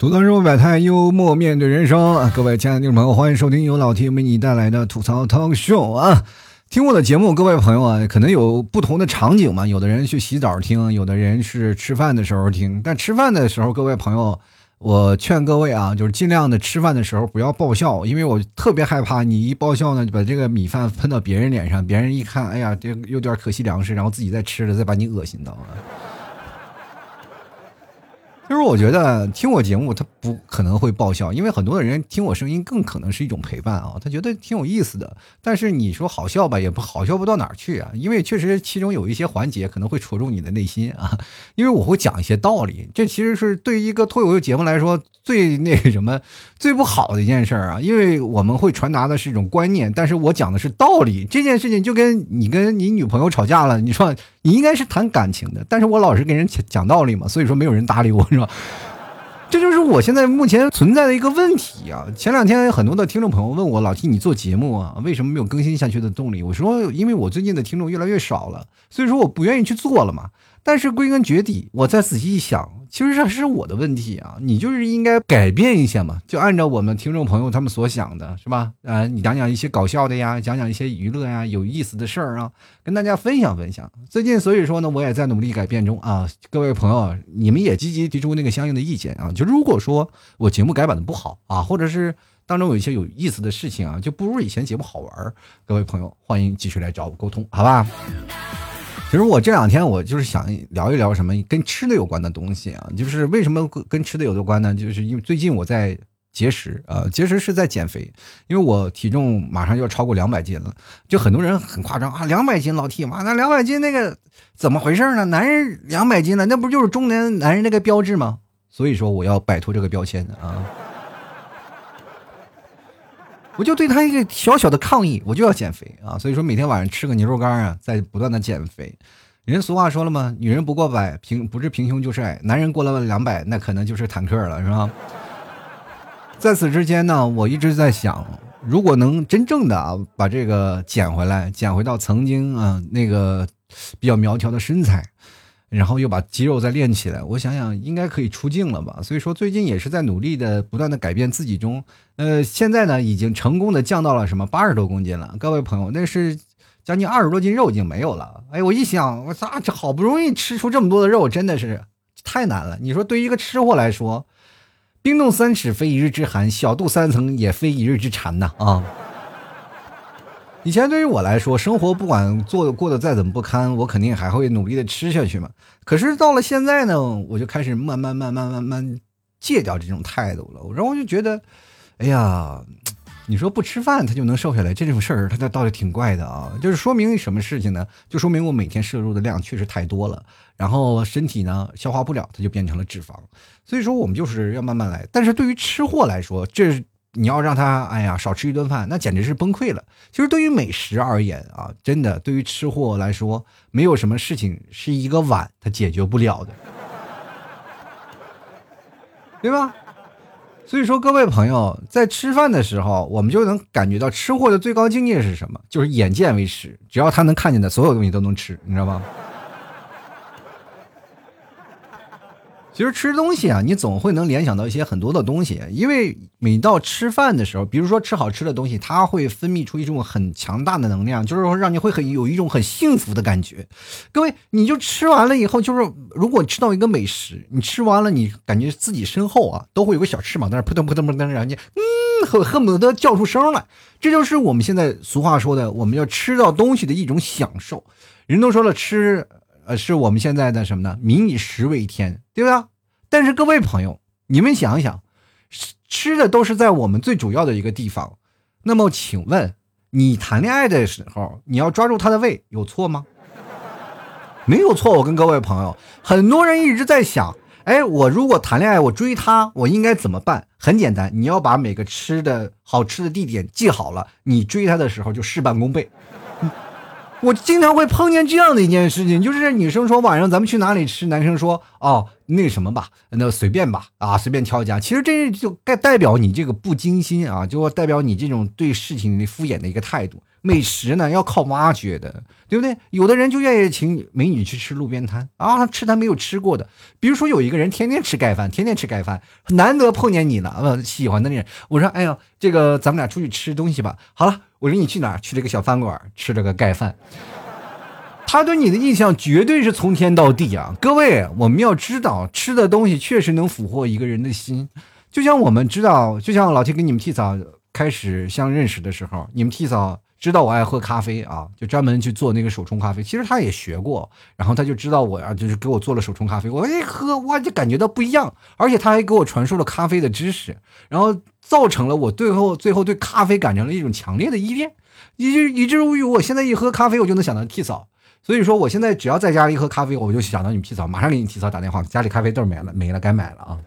吐槽生活百态，幽默面对人生。各位亲爱的听众朋友，欢迎收听由老 T 为你带来的吐槽 talk show 啊！听我的节目，各位朋友啊，可能有不同的场景嘛。有的人去洗澡听，有的人是吃饭的时候听。但吃饭的时候，各位朋友，我劝各位啊，就是尽量的吃饭的时候不要爆笑，因为我特别害怕你一爆笑呢，把这个米饭喷到别人脸上，别人一看，哎呀，这有点可惜粮食，然后自己再吃了，再把你恶心到。就是我觉得听我节目，他不可能会爆笑，因为很多的人听我声音更可能是一种陪伴啊，他觉得挺有意思的。但是你说好笑吧，也不好笑不到哪儿去啊，因为确实其中有一些环节可能会戳中你的内心啊，因为我会讲一些道理，这其实是对于一个脱口秀节目来说最那个什么最不好的一件事儿啊，因为我们会传达的是一种观念，但是我讲的是道理。这件事情就跟你跟你女朋友吵架了，你说你应该是谈感情的，但是我老是给人讲道理嘛，所以说没有人搭理我。是吧 这就是我现在目前存在的一个问题啊！前两天很多的听众朋友问我，老听你做节目啊，为什么没有更新下去的动力？我说，因为我最近的听众越来越少了，所以说我不愿意去做了嘛。但是归根结底，我再仔细一想。其实这是我的问题啊，你就是应该改变一下嘛，就按照我们听众朋友他们所想的，是吧？啊，你讲讲一些搞笑的呀，讲讲一些娱乐呀，有意思的事儿啊，跟大家分享分享。最近所以说呢，我也在努力改变中啊。各位朋友，你们也积极提出那个相应的意见啊。就如果说我节目改版的不好啊，或者是当中有一些有意思的事情啊，就不如以前节目好玩各位朋友，欢迎继续来找我沟通，好吧？其实我这两天我就是想聊一聊什么跟吃的有关的东西啊，就是为什么跟吃的有关呢？就是因为最近我在节食啊，节食是在减肥，因为我体重马上就要超过两百斤了，就很多人很夸张啊，两百斤老 T 妈那两百斤那个怎么回事呢？男人两百斤了，那不就是中年男人那个标志吗？所以说我要摆脱这个标签啊。我就对他一个小小的抗议，我就要减肥啊！所以说每天晚上吃个牛肉干啊，在不断的减肥。人俗话说了嘛，女人不过百平不是平胸就是矮，男人过了两百那可能就是坦克了，是吧？在此之间呢，我一直在想，如果能真正的啊把这个减回来，减回到曾经啊那个比较苗条的身材。然后又把肌肉再练起来，我想想应该可以出镜了吧。所以说最近也是在努力的不断的改变自己中，呃，现在呢已经成功的降到了什么八十多公斤了。各位朋友，那是将近二十多斤肉已经没有了。哎，我一想，我咋这好不容易吃出这么多的肉，真的是太难了。你说对于一个吃货来说，冰冻三尺非一日之寒，小肚三层也非一日之馋呐啊。以前对于我来说，生活不管做的过得再怎么不堪，我肯定还会努力的吃下去嘛。可是到了现在呢，我就开始慢慢慢慢慢慢戒掉这种态度了。然后我就觉得，哎呀，你说不吃饭他就能瘦下来，这种事儿它倒是挺怪的啊。就是说明什么事情呢？就说明我每天摄入的量确实太多了，然后身体呢消化不了，它就变成了脂肪。所以说我们就是要慢慢来。但是对于吃货来说，这。你要让他哎呀少吃一顿饭，那简直是崩溃了。其实对于美食而言啊，真的对于吃货来说，没有什么事情是一个碗他解决不了的，对吧？所以说各位朋友在吃饭的时候，我们就能感觉到吃货的最高境界是什么？就是眼见为实，只要他能看见的所有东西都能吃，你知道吗？其实吃东西啊，你总会能联想到一些很多的东西，因为每到吃饭的时候，比如说吃好吃的东西，它会分泌出一种很强大的能量，就是说让你会很有一种很幸福的感觉。各位，你就吃完了以后，就是如果吃到一个美食，你吃完了，你感觉自己身后啊都会有个小翅膀在那扑腾扑腾扑腾，然后你嗯恨恨不得叫出声来。这就是我们现在俗话说的，我们要吃到东西的一种享受。人都说了，吃呃是我们现在的什么呢？民以食为天，对吧？但是各位朋友，你们想一想，吃的都是在我们最主要的一个地方。那么，请问你谈恋爱的时候，你要抓住他的胃，有错吗？没有错。我跟各位朋友，很多人一直在想，哎，我如果谈恋爱，我追他，我应该怎么办？很简单，你要把每个吃的好吃的地点记好了，你追他的时候就事半功倍。我经常会碰见这样的一件事情，就是女生说晚上咱们去哪里吃，男生说哦那什么吧，那随便吧，啊随便挑一家。其实这就该代表你这个不精心啊，就代表你这种对事情的敷衍的一个态度。美食呢要靠挖掘的，对不对？有的人就愿意请美女去吃路边摊啊，吃他没有吃过的。比如说有一个人天天吃盖饭，天天吃盖饭，难得碰见你了，呃，喜欢的人，我说，哎呀，这个咱们俩出去吃东西吧。好了，我说你去哪儿？去了个小饭馆，吃了个盖饭。他对你的印象绝对是从天到地啊！各位，我们要知道，吃的东西确实能俘获一个人的心。就像我们知道，就像老天跟你们替嫂开始相认识的时候，你们替嫂知道我爱喝咖啡啊，就专门去做那个手冲咖啡。其实他也学过，然后他就知道我啊，就是给我做了手冲咖啡。我一喝，哇，就感觉到不一样，而且他还给我传授了咖啡的知识，然后造成了我最后最后对咖啡感成了一种强烈的依恋，以至以至于我现在一喝咖啡，我就能想到替嫂。所以说，我现在只要在家里喝咖啡，我就想到你们替嫂，马上给你替嫂打电话，家里咖啡豆没了，没了，该买了啊。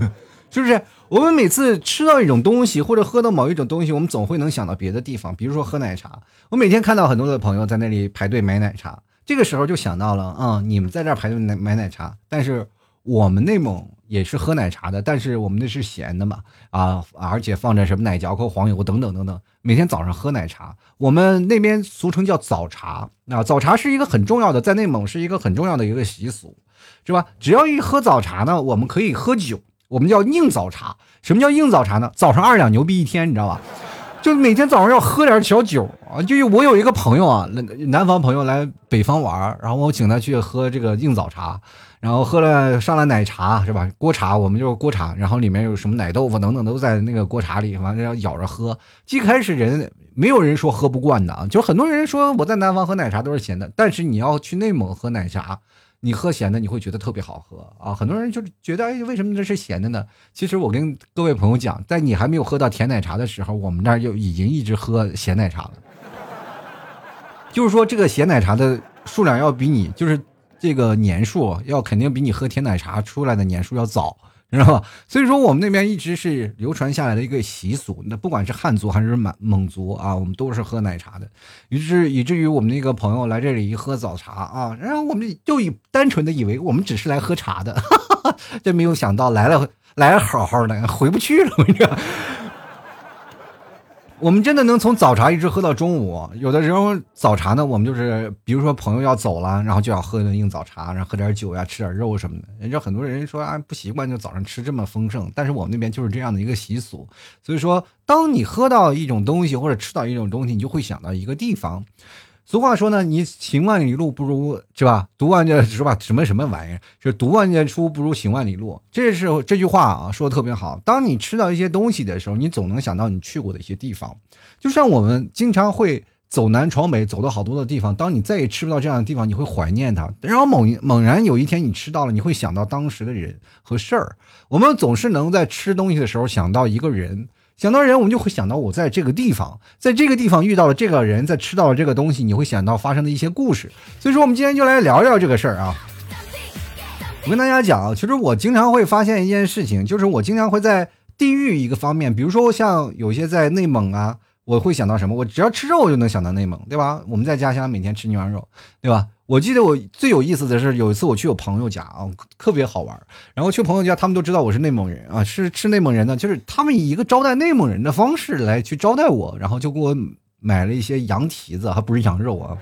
是不是？我们每次吃到一种东西，或者喝到某一种东西，我们总会能想到别的地方。比如说喝奶茶，我每天看到很多的朋友在那里排队买奶茶，这个时候就想到了，嗯，你们在这排队买买奶茶，但是我们内蒙也是喝奶茶的，但是我们那是咸的嘛，啊，而且放着什么奶嚼口、黄油等等等等，每天早上喝奶茶，我们那边俗称叫早茶，啊，早茶是一个很重要的，在内蒙是一个很重要的一个习俗，是吧？只要一喝早茶呢，我们可以喝酒。我们叫硬早茶，什么叫硬早茶呢？早上二两牛逼一天，你知道吧？就每天早上要喝点小酒啊。就我有一个朋友啊，南方朋友来北方玩，然后我请他去喝这个硬早茶，然后喝了上了奶茶是吧？锅茶，我们就是锅茶，然后里面有什么奶豆腐等等都在那个锅茶里，完了要咬着喝。一开始人没有人说喝不惯的啊，就很多人说我在南方喝奶茶都是咸的，但是你要去内蒙喝奶茶。你喝咸的，你会觉得特别好喝啊！很多人就是觉得，哎，为什么这是咸的呢？其实我跟各位朋友讲，在你还没有喝到甜奶茶的时候，我们那儿就已经一直喝咸奶茶了。就是说，这个咸奶茶的数量要比你，就是这个年数要肯定比你喝甜奶茶出来的年数要早。知道吧？所以说我们那边一直是流传下来的一个习俗。那不管是汉族还是满蒙族啊，我们都是喝奶茶的。于是以至于我们那个朋友来这里一喝早茶啊，然后我们就以单纯的以为我们只是来喝茶的，哈哈哈这没有想到来了来了好好的，回不去了，我 跟你讲。我们真的能从早茶一直喝到中午。有的时候早茶呢，我们就是比如说朋友要走了，然后就要喝一顿硬早茶，然后喝点酒呀，吃点肉什么的。人家很多人说啊，不习惯就早上吃这么丰盛，但是我们那边就是这样的一个习俗。所以说，当你喝到一种东西或者吃到一种东西，你就会想到一个地方。俗话说呢，你行万里路不如是吧？读万卷是吧？什么什么玩意儿？是读万卷书不如行万里路。这是这句话啊，说的特别好。当你吃到一些东西的时候，你总能想到你去过的一些地方。就像我们经常会走南闯北，走到好多的地方。当你再也吃不到这样的地方，你会怀念它。然后猛猛然有一天你吃到了，你会想到当时的人和事儿。我们总是能在吃东西的时候想到一个人。想到人，我们就会想到我在这个地方，在这个地方遇到了这个人，在吃到了这个东西，你会想到发生的一些故事。所以说，我们今天就来聊聊这个事儿啊。我跟大家讲，其实我经常会发现一件事情，就是我经常会在地域一个方面，比如说像有些在内蒙啊，我会想到什么？我只要吃肉，我就能想到内蒙，对吧？我们在家乡每天吃牛羊肉，对吧？我记得我最有意思的是有一次我去我朋友家啊，特别好玩。然后去朋友家，他们都知道我是内蒙人啊，是吃内蒙人的，就是他们以一个招待内蒙人的方式来去招待我，然后就给我买了一些羊蹄子，还不是羊肉啊，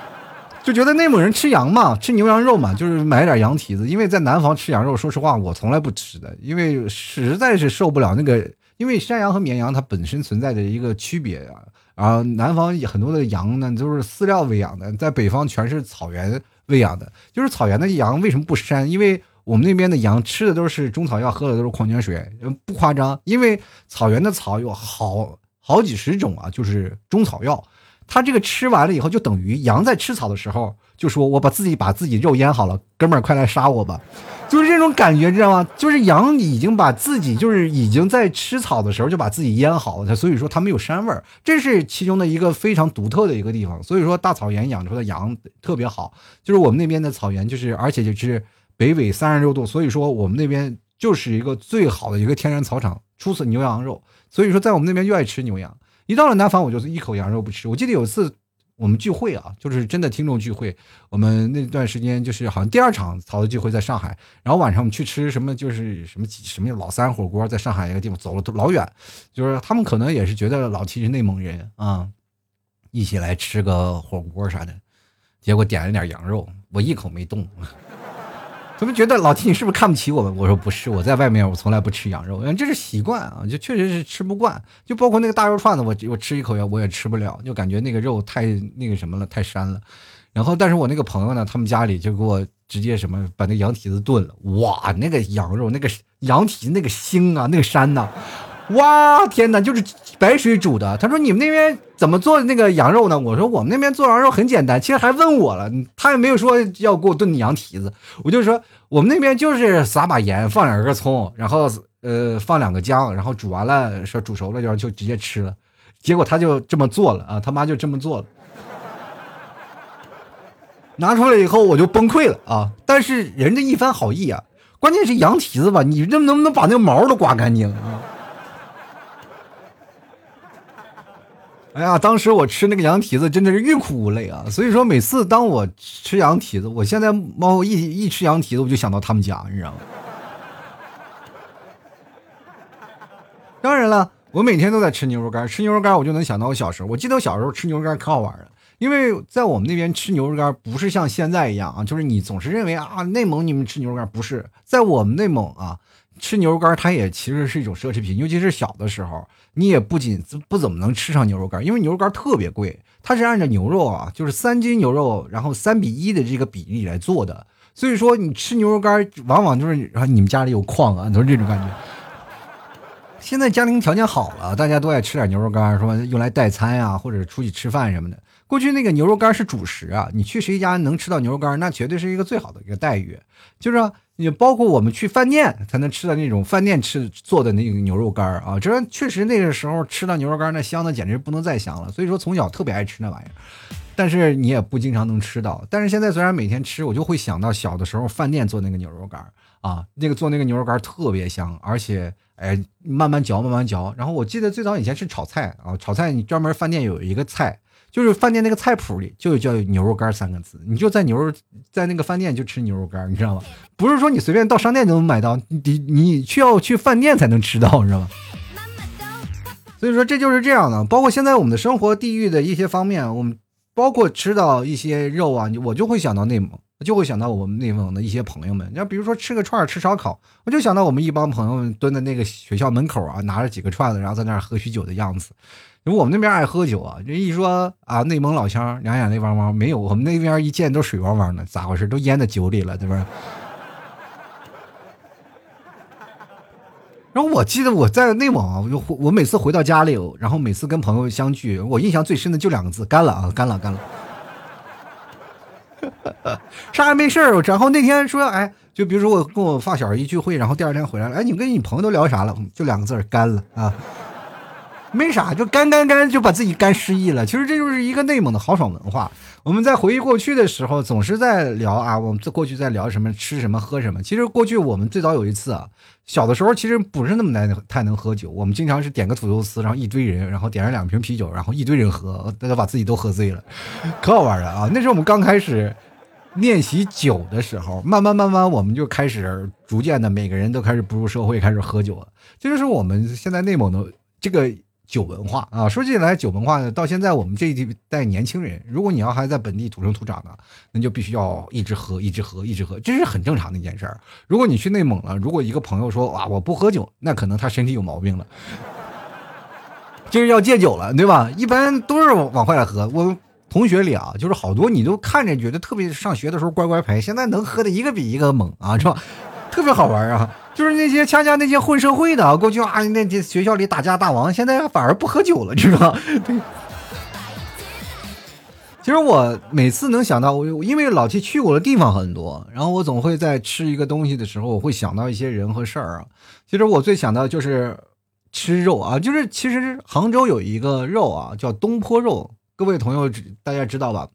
就觉得内蒙人吃羊嘛，吃牛羊肉嘛，就是买点羊蹄子。因为在南方吃羊肉，说实话我从来不吃的，因为实在是受不了那个，因为山羊和绵羊它本身存在着一个区别啊。啊，南方很多的羊呢都是饲料喂养的，在北方全是草原喂养的。就是草原的羊为什么不膻？因为我们那边的羊吃的都是中草药，喝的都是矿泉水，不夸张。因为草原的草有好好几十种啊，就是中草药。它这个吃完了以后，就等于羊在吃草的时候就说：“我把自己把自己肉腌好了，哥们儿快来杀我吧。”就是这种感觉，知道吗？就是羊已经把自己，就是已经在吃草的时候就把自己腌好了，所以说它没有膻味儿，这是其中的一个非常独特的一个地方。所以说大草原养出的羊特别好，就是我们那边的草原，就是而且就是北纬三十六度，所以说我们那边就是一个最好的一个天然草场，出此牛羊肉。所以说在我们那边就爱吃牛羊。一到了南方，我就是一口羊肉不吃。我记得有一次我们聚会啊，就是真的听众聚会。我们那段时间就是好像第二场曹操聚会在上海，然后晚上我们去吃什么，就是什么什么老三火锅，在上海一个地方走了老远，就是他们可能也是觉得老七是内蒙人啊，一起来吃个火锅啥的，结果点了点羊肉，我一口没动。他们觉得老提你是不是看不起我们？我说不是，我在外面我从来不吃羊肉，这是习惯啊，就确实是吃不惯。就包括那个大肉串子，我我吃一口也，我也吃不了，就感觉那个肉太那个什么了，太膻了。然后，但是我那个朋友呢，他们家里就给我直接什么把那羊蹄子炖了，哇，那个羊肉那个羊蹄那个腥啊，那个膻呐。哇天哪，就是白水煮的。他说你们那边怎么做那个羊肉呢？我说我们那边做羊肉很简单。其实还问我了，他也没有说要给我炖羊蹄子。我就说我们那边就是撒把盐，放两根葱，然后呃放两个姜，然后煮完了说煮熟了就就直接吃了。结果他就这么做了啊，他妈就这么做了。拿出来以后我就崩溃了啊！但是人家一番好意啊，关键是羊蹄子吧，你这能不能把那个毛都刮干净啊？哎呀，当时我吃那个羊蹄子真的是欲哭无泪啊！所以说，每次当我吃羊蹄子，我现在猫一一吃羊蹄子，我就想到他们家，你知道吗？当然了，我每天都在吃牛肉干，吃牛肉干我就能想到我小时候。我记得我小时候吃牛肉干可好玩了，因为在我们那边吃牛肉干不是像现在一样啊，就是你总是认为啊，内蒙你们吃牛肉干不是，在我们内蒙啊。吃牛肉干，它也其实是一种奢侈品，尤其是小的时候，你也不仅不怎么能吃上牛肉干，因为牛肉干特别贵，它是按照牛肉啊，就是三斤牛肉，然后三比一的这个比例来做的，所以说你吃牛肉干，往往就是然后你们家里有矿啊，都是这种感觉。现在家庭条件好了，大家都爱吃点牛肉干，说用来代餐呀，或者出去吃饭什么的。过去那个牛肉干是主食啊，你去谁家能吃到牛肉干，那绝对是一个最好的一个待遇，就是。你包括我们去饭店才能吃的那种饭店吃做的那个牛肉干啊，这确实那个时候吃到牛肉干那香的简直不能再香了。所以说从小特别爱吃那玩意儿，但是你也不经常能吃到。但是现在虽然每天吃，我就会想到小的时候饭店做那个牛肉干啊，那个做那个牛肉干特别香，而且哎慢慢嚼慢慢嚼。然后我记得最早以前是炒菜啊，炒菜你专门饭店有一个菜。就是饭店那个菜谱里就叫牛肉干三个字，你就在牛肉在那个饭店就吃牛肉干，你知道吗？不是说你随便到商店就能买到，你你需要去饭店才能吃到，你知道吗？所以说这就是这样的。包括现在我们的生活地域的一些方面，我们包括吃到一些肉啊，我就会想到内蒙，就会想到我们内蒙的一些朋友们。你要比如说吃个串吃烧烤，我就想到我们一帮朋友们蹲在那个学校门口啊，拿着几个串子，然后在那儿喝许酒的样子。因为我们那边爱喝酒啊，人一说啊，内蒙老乡两眼泪汪汪，没有我们那边一见都水汪汪的，咋回事？都淹在酒里了，对吧？然后我记得我在内蒙，我就我每次回到家里，然后每次跟朋友相聚，我印象最深的就两个字：干了啊，干了，干了。啥也没事儿，然后那天说，哎，就比如说我跟我发小一聚会，然后第二天回来了，哎，你跟你朋友都聊啥了？就两个字干了啊。没啥，就干干干就把自己干失忆了。其实这就是一个内蒙的豪爽文化。我们在回忆过去的时候，总是在聊啊，我们在过去在聊什么，吃什么，喝什么。其实过去我们最早有一次啊，小的时候其实不是那么难太能喝酒。我们经常是点个土豆丝，然后一堆人，然后点上两瓶啤酒，然后一堆人喝，大家把自己都喝醉了，可好玩了啊！那是我们刚开始练习酒的时候，慢慢慢慢我们就开始逐渐的每个人都开始步入社会，开始喝酒了。这就是我们现在内蒙的这个。酒文化啊，说起来酒文化呢，到现在我们这一代年轻人，如果你要还在本地土生土长的，那就必须要一直喝，一直喝，一直喝，这是很正常的一件事儿。如果你去内蒙了，如果一个朋友说哇我不喝酒，那可能他身体有毛病了，就是要戒酒了，对吧？一般都是往坏了喝。我同学里啊，就是好多你都看着觉得特别上学的时候乖乖牌，现在能喝的一个比一个猛啊，是吧？特别好玩啊。就是那些恰恰那些混社会的，过去啊，那些学校里打架大王，现在反而不喝酒了，知道吗？其实我每次能想到，我因为老七去过的地方很多，然后我总会在吃一个东西的时候，我会想到一些人和事儿啊。其实我最想到就是吃肉啊，就是其实杭州有一个肉啊，叫东坡肉，各位朋友大家知道吧？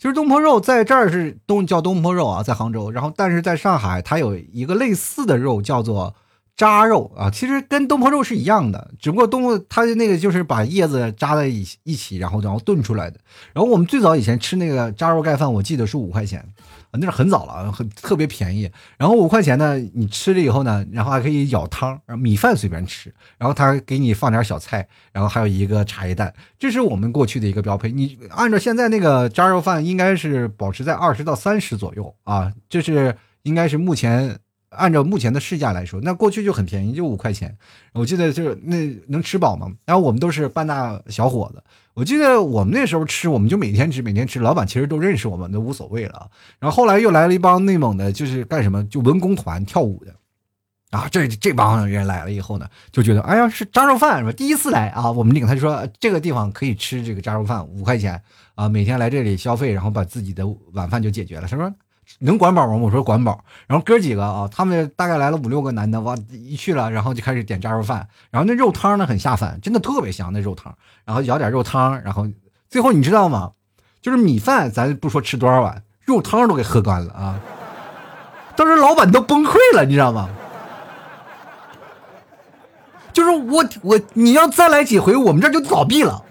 其实东坡肉在这儿是东叫东坡肉啊，在杭州。然后，但是在上海，它有一个类似的肉，叫做扎肉啊，其实跟东坡肉是一样的，只不过东它的那个就是把叶子扎在一一起，然后然后炖出来的。然后我们最早以前吃那个扎肉盖饭，我记得是五块钱。那是很早了，很特别便宜。然后五块钱呢，你吃了以后呢，然后还可以舀汤，米饭随便吃。然后他给你放点小菜，然后还有一个茶叶蛋，这是我们过去的一个标配。你按照现在那个扎肉饭，应该是保持在二十到三十左右啊，这是应该是目前按照目前的市价来说，那过去就很便宜，就五块钱。我记得就是那能吃饱吗？然后我们都是半大小伙子。我记得我们那时候吃，我们就每天吃，每天吃。老板其实都认识我们，都无所谓了。然后后来又来了一帮内蒙的，就是干什么，就文工团跳舞的，啊，这这帮人来了以后呢，就觉得，哎呀，是扎肉饭是吧？第一次来啊，我们领他就说这个地方可以吃这个扎肉饭，五块钱啊，每天来这里消费，然后把自己的晚饭就解决了。他说。能管饱吗？我说管饱。然后哥几个啊，他们大概来了五六个男的，哇，一去了，然后就开始点炸肉饭。然后那肉汤呢很下饭，真的特别香那肉汤。然后舀点肉汤，然后最后你知道吗？就是米饭，咱不说吃多少碗，肉汤都给喝干了啊！当时老板都崩溃了，你知道吗？就是我我你要再来几回，我们这就倒闭了。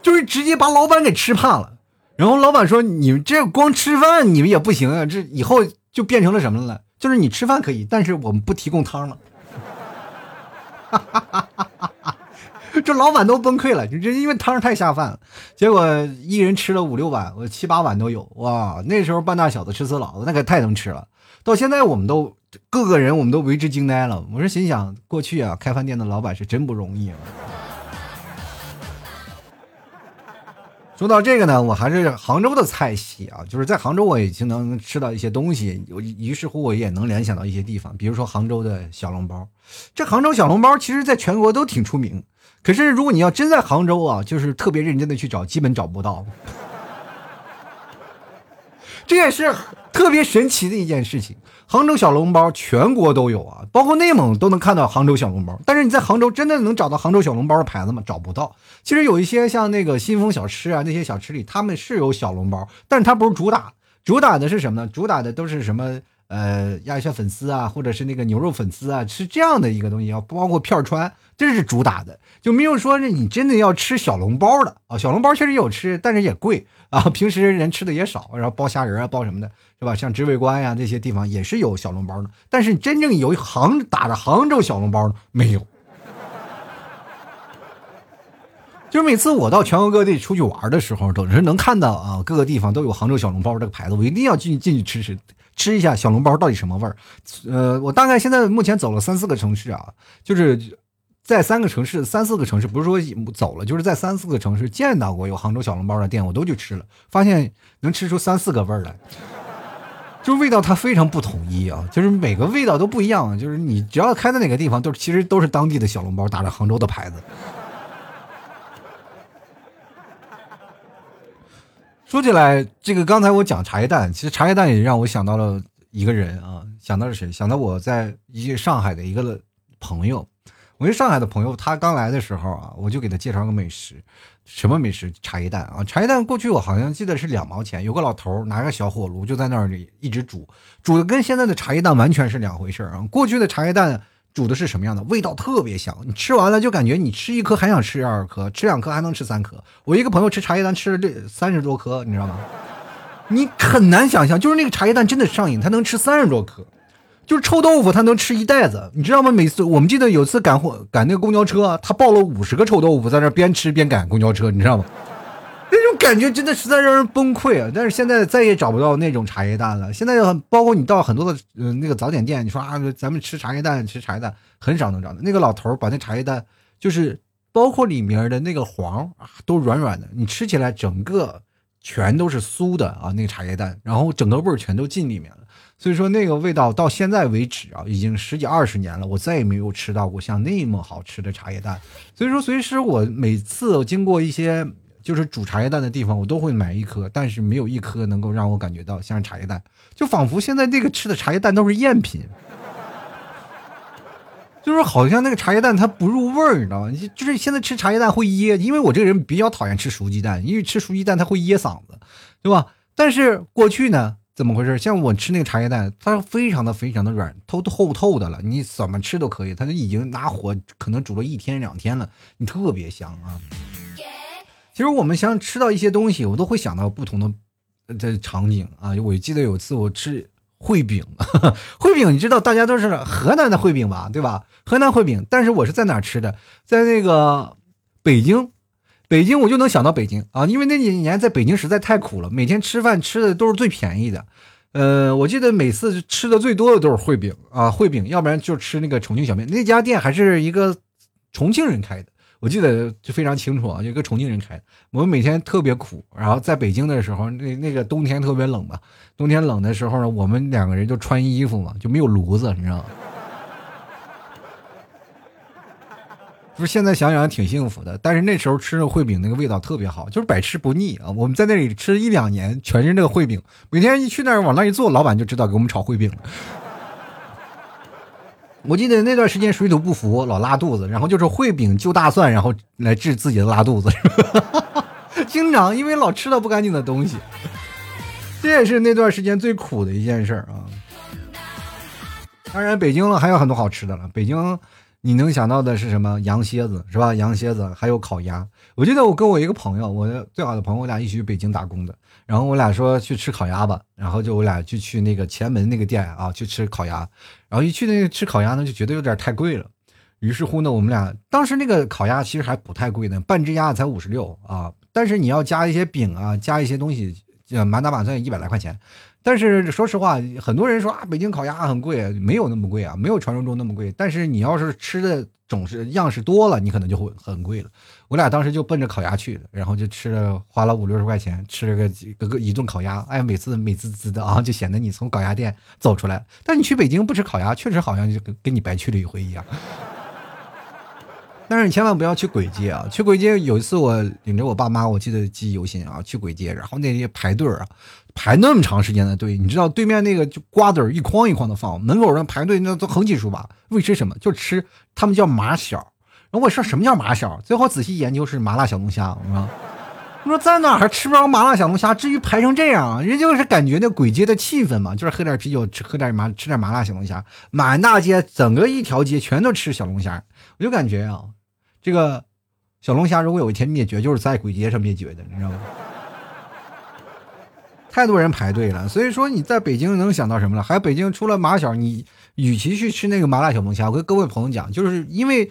就是直接把老板给吃怕了。然后老板说：“你们这光吃饭，你们也不行啊！这以后就变成了什么了？就是你吃饭可以，但是我们不提供汤了。”这老板都崩溃了，就因为汤太下饭了。结果一人吃了五六碗，我七八碗都有。哇，那时候半大小子吃死老子，那可太能吃了。到现在我们都各个人我们都为之惊呆了。我是心想，过去啊，开饭店的老板是真不容易啊。说到这个呢，我还是杭州的菜系啊，就是在杭州我也经能吃到一些东西，于是乎我也能联想到一些地方，比如说杭州的小笼包。这杭州小笼包其实在全国都挺出名，可是如果你要真在杭州啊，就是特别认真的去找，基本找不到。这也是特别神奇的一件事情。杭州小笼包全国都有啊，包括内蒙都能看到杭州小笼包。但是你在杭州真的能找到杭州小笼包的牌子吗？找不到。其实有一些像那个新丰小吃啊，那些小吃里他们是有小笼包，但是它不是主打，主打的是什么呢？主打的都是什么？呃，鸭血粉丝啊，或者是那个牛肉粉丝啊，是这样的一个东西，要包括片川，这是主打的，就没有说是你真的要吃小笼包的啊。小笼包确实有吃，但是也贵啊，平时人吃的也少，然后包虾仁啊，包什么的，是吧？像知味观呀这些地方也是有小笼包的，但是真正有杭打着杭州小笼包的没有。就是每次我到全国各地出去玩的时候，总是能看到啊，各个地方都有杭州小笼包这个牌子，我一定要进进去吃吃。吃一下小笼包到底什么味儿？呃，我大概现在目前走了三四个城市啊，就是在三个城市、三四个城市，不是说走了，就是在三四个城市见到过有杭州小笼包的店，我都去吃了，发现能吃出三四个味儿来，就是味道它非常不统一啊，就是每个味道都不一样，就是你只要开在哪个地方，都其实都是当地的小笼包，打着杭州的牌子。说起来，这个刚才我讲茶叶蛋，其实茶叶蛋也让我想到了一个人啊，想到了谁？想到我在一上海的一个朋友。我一上海的朋友，他刚来的时候啊，我就给他介绍个美食，什么美食？茶叶蛋啊！茶叶蛋过去我好像记得是两毛钱，有个老头拿个小火炉就在那里一直煮，煮的跟现在的茶叶蛋完全是两回事啊！过去的茶叶蛋。煮的是什么样的？味道特别香，你吃完了就感觉你吃一颗还想吃二颗，吃两颗还能吃三颗。我一个朋友吃茶叶蛋吃了这三十多颗，你知道吗？你很难想象，就是那个茶叶蛋真的上瘾，他能吃三十多颗，就是臭豆腐他能吃一袋子，你知道吗？每次我们记得有次赶火赶那个公交车，他抱了五十个臭豆腐在那边吃边赶公交车，你知道吗？感觉真的实在让人崩溃啊！但是现在再也找不到那种茶叶蛋了。现在包括你到很多的嗯那个早点店，你说啊，咱们吃茶叶蛋，吃茶叶蛋很少能找到。那个老头把那茶叶蛋，就是包括里面的那个黄啊，都软软的，你吃起来整个全都是酥的啊，那个茶叶蛋，然后整个味儿全都进里面了。所以说那个味道到现在为止啊，已经十几二十年了，我再也没有吃到过像那么好吃的茶叶蛋。所以说，随时我每次经过一些。就是煮茶叶蛋的地方，我都会买一颗，但是没有一颗能够让我感觉到像茶叶蛋，就仿佛现在那个吃的茶叶蛋都是赝品，就是好像那个茶叶蛋它不入味儿，你知道吗？就是现在吃茶叶蛋会噎，因为我这个人比较讨厌吃熟鸡蛋，因为吃熟鸡蛋它会噎嗓子，对吧？但是过去呢，怎么回事？像我吃那个茶叶蛋，它非常的非常的软，透透透的了，你怎么吃都可以。它就已经拿火可能煮了一天两天了，你特别香啊。其实我们想吃到一些东西，我都会想到不同的这场景啊。我记得有一次我吃烩饼，烩饼你知道大家都是河南的烩饼吧，对吧？河南烩饼，但是我是在哪吃的？在那个北京。北京我就能想到北京啊，因为那几年在北京实在太苦了，每天吃饭吃的都是最便宜的，呃，我记得每次吃的最多的都是烩饼啊，烩饼，要不然就吃那个重庆小面。那家店还是一个重庆人开的，我记得就非常清楚啊，一个重庆人开的。我们每天特别苦，然后在北京的时候，那那个冬天特别冷嘛，冬天冷的时候呢，我们两个人就穿衣服嘛，就没有炉子，你知道吗？不是现在想想挺幸福的，但是那时候吃的烩饼那个味道特别好，就是百吃不腻啊！我们在那里吃一两年，全是那个烩饼，每天一去那儿往那一坐，老板就知道给我们炒烩饼了。我记得那段时间水土不服，老拉肚子，然后就是烩饼就大蒜，然后来治自己的拉肚子，经常因为老吃到不干净的东西，这也是那段时间最苦的一件事啊。当然，北京了还有很多好吃的了，北京。你能想到的是什么？羊蝎子是吧？羊蝎子还有烤鸭。我记得我跟我一个朋友，我的最好的朋友，我俩一起去北京打工的。然后我俩说去吃烤鸭吧，然后就我俩就去那个前门那个店啊，去吃烤鸭。然后一去那个吃烤鸭呢，就觉得有点太贵了。于是乎呢，我们俩当时那个烤鸭其实还不太贵呢，半只鸭才五十六啊。但是你要加一些饼啊，加一些东西，满打满算一百来块钱。但是说实话，很多人说啊，北京烤鸭很贵，没有那么贵啊，没有传说中那么贵。但是你要是吃的种式样式多了，你可能就会很贵了。我俩当时就奔着烤鸭去的，然后就吃了，花了五六十块钱吃了个几个一顿烤鸭。哎，每次美滋滋的啊，就显得你从烤鸭店走出来。但你去北京不吃烤鸭，确实好像就跟跟你白去了一回一样。但是你千万不要去簋街啊！去簋街有一次我领着我爸妈，我记得记忆犹新啊，去簋街，然后那些排队啊。排那么长时间的队，你知道对面那个就瓜子儿一筐一筐的放，门口人排队那都横七竖八，为吃什么？就吃他们叫麻小。然后我说什么叫麻小？最后仔细研究是麻辣小龙虾。我说，我说在哪还吃不着麻辣小龙虾？至于排成这样，人就是感觉那鬼街的气氛嘛，就是喝点啤酒，吃喝点麻，吃点麻辣小龙虾，满大街整个一条街全都吃小龙虾。我就感觉啊，这个小龙虾如果有一天灭绝，就是在鬼街上灭绝的，你知道吗？太多人排队了，所以说你在北京能想到什么了？还有北京除了马小，你与其去吃那个麻辣小龙虾，我跟各位朋友讲，就是因为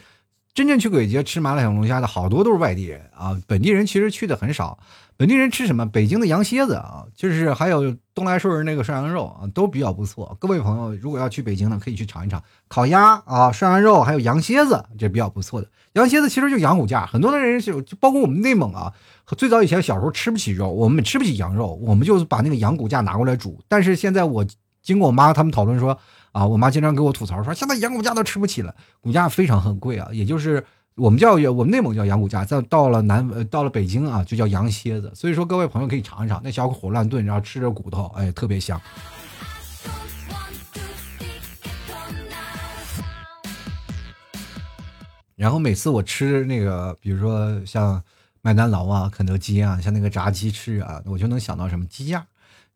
真正去鬼街吃麻辣小龙虾的好多都是外地人啊，本地人其实去的很少。本地人吃什么？北京的羊蝎子啊，就是还有东来顺那个涮羊肉啊，都比较不错。各位朋友如果要去北京呢，可以去尝一尝烤鸭啊、涮羊肉，还有羊蝎子，这比较不错的。羊蝎子其实就羊骨架，很多的人就包括我们内蒙啊。最早以前小时候吃不起肉，我们吃不起羊肉，我们就把那个羊骨架拿过来煮。但是现在我经过我妈他们讨论说，啊，我妈经常给我吐槽说，现在羊骨架都吃不起了，骨架非常很贵啊。也就是我们叫我们内蒙叫羊骨架，再到了南呃到了北京啊就叫羊蝎子。所以说各位朋友可以尝一尝，那小火乱炖，然后吃着骨头，哎，特别香。然后每次我吃那个，比如说像。麦当劳啊，肯德基啊，像那个炸鸡翅啊，我就能想到什么鸡架。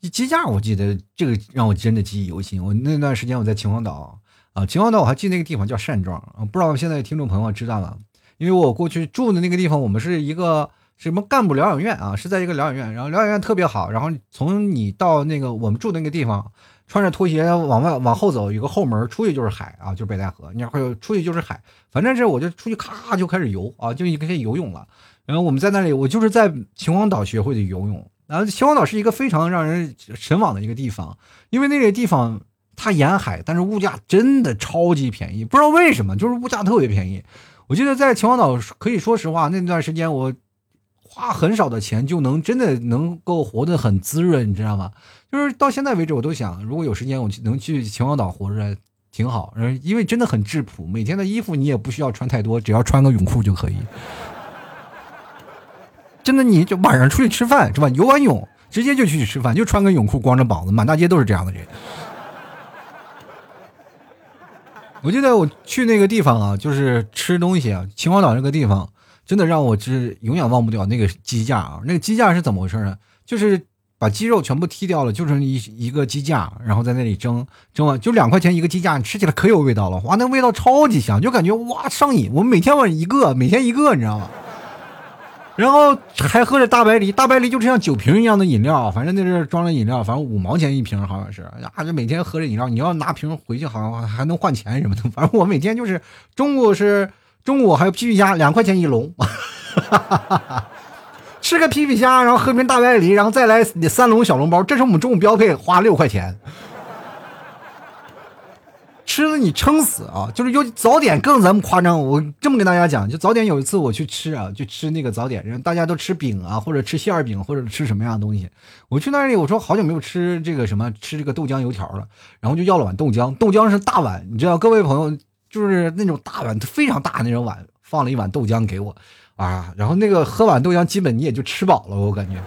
鸡架，我记得这个让我真的记忆犹新。我那段时间我在秦皇岛啊，秦皇岛我还记那个地方叫单庄啊，不知道现在听众朋友知道吗？因为我过去住的那个地方，我们是一个什么干部疗养院啊，是在一个疗养院，然后疗养院特别好，然后从你到那个我们住的那个地方，穿着拖鞋往外往后走，有个后门，出去就是海啊，就是北戴河，你还有出去就是海，反正是我就出去咔就开始游啊，就可以游泳了。然后我们在那里，我就是在秦皇岛学会的游泳。然后秦皇岛是一个非常让人神往的一个地方，因为那个地方它沿海，但是物价真的超级便宜，不知道为什么，就是物价特别便宜。我记得在秦皇岛，可以说实话，那段时间我花很少的钱就能真的能够活得很滋润，你知道吗？就是到现在为止，我都想，如果有时间，我能去秦皇岛活着挺好，因为真的很质朴，每天的衣服你也不需要穿太多，只要穿个泳裤就可以。真的，你就晚上出去吃饭是吧？游完泳直接就去吃饭，就穿个泳裤，光着膀子，满大街都是这样的人。我记得我去那个地方啊，就是吃东西啊，秦皇岛那个地方，真的让我是永远忘不掉那个鸡架啊。那个鸡架是怎么回事呢？就是把鸡肉全部剔掉了，就剩一一个鸡架，然后在那里蒸，蒸完就两块钱一个鸡架，吃起来可有味道了，哇，那味道超级香，就感觉哇上瘾。我每天晚上一个，每天一个，你知道吗？然后还喝着大白梨，大白梨就是像酒瓶一样的饮料，反正那是装了饮料，反正五毛钱一瓶，好像是啊，就每天喝着饮料。你要拿瓶回去，好像还能换钱什么的。反正我每天就是中午是中午还有皮皮虾，两块钱一笼，吃个皮皮虾，然后喝瓶大白梨，然后再来三笼小笼包，这是我们中午标配，花六块钱。吃了你撑死啊！就是有早点更咱们夸张。我这么跟大家讲，就早点有一次我去吃啊，就吃那个早点，人大家都吃饼啊，或者吃馅儿饼，或者吃什么样的东西。我去那里，我说好久没有吃这个什么，吃这个豆浆油条了，然后就要了碗豆浆。豆浆是大碗，你知道，各位朋友就是那种大碗，非常大那种碗，放了一碗豆浆给我啊。然后那个喝碗豆浆，基本你也就吃饱了，我感觉。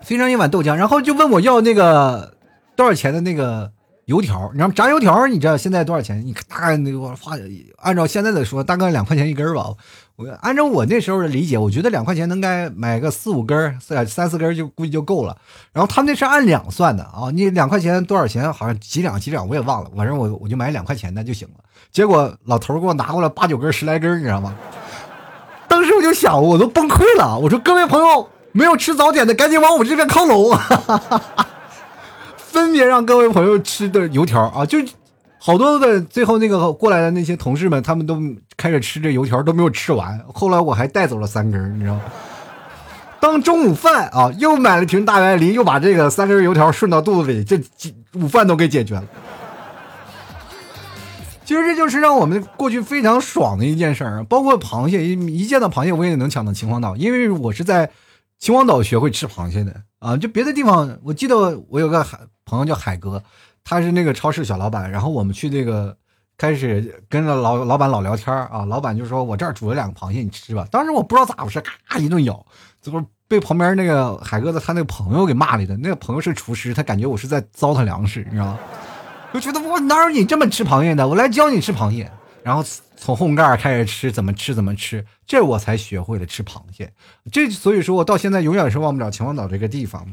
非常一碗豆浆，然后就问我要那个多少钱的那个。油条，你知道炸油条，你知道现在多少钱？你大概那个话，按照现在的说，大概两块钱一根吧。我按照我那时候的理解，我觉得两块钱能该买个四五根，三三四根就估计就够了。然后他那是按两算的啊，你两块钱多少钱？好像几两几两我也忘了，反正我我就买两块钱的就行了。结果老头给我拿过来八九根十来根，你知道吗？当时我就想，我都崩溃了。我说各位朋友，没有吃早点的赶紧往我这边靠拢。分别让各位朋友吃的油条啊，就好多的，最后那个过来的那些同事们，他们都开始吃这油条，都没有吃完。后来我还带走了三根，你知道吗？当中午饭啊，又买了瓶大白梨，又把这个三根油条顺到肚子里，这午饭都给解决了。其实这就是让我们过去非常爽的一件事儿，包括螃蟹，一一见到螃蟹我也能抢到秦皇岛，因为我是在秦皇岛学会吃螃蟹的啊，就别的地方，我记得我有个。朋友叫海哥，他是那个超市小老板。然后我们去那个开始跟着老老板老聊天啊，老板就说：“我这儿煮了两个螃蟹，你吃吧。”当时我不知道咋回事，咔一顿咬，这不被旁边那个海哥的他那个朋友给骂了的。那个朋友是厨师，他感觉我是在糟蹋粮食，你知道吗？我觉得我哪有你这么吃螃蟹的？我来教你吃螃蟹。然后从后盖开始吃，怎么吃怎么吃，这我才学会了吃螃蟹。这所以说我到现在永远是忘不了秦皇岛这个地方。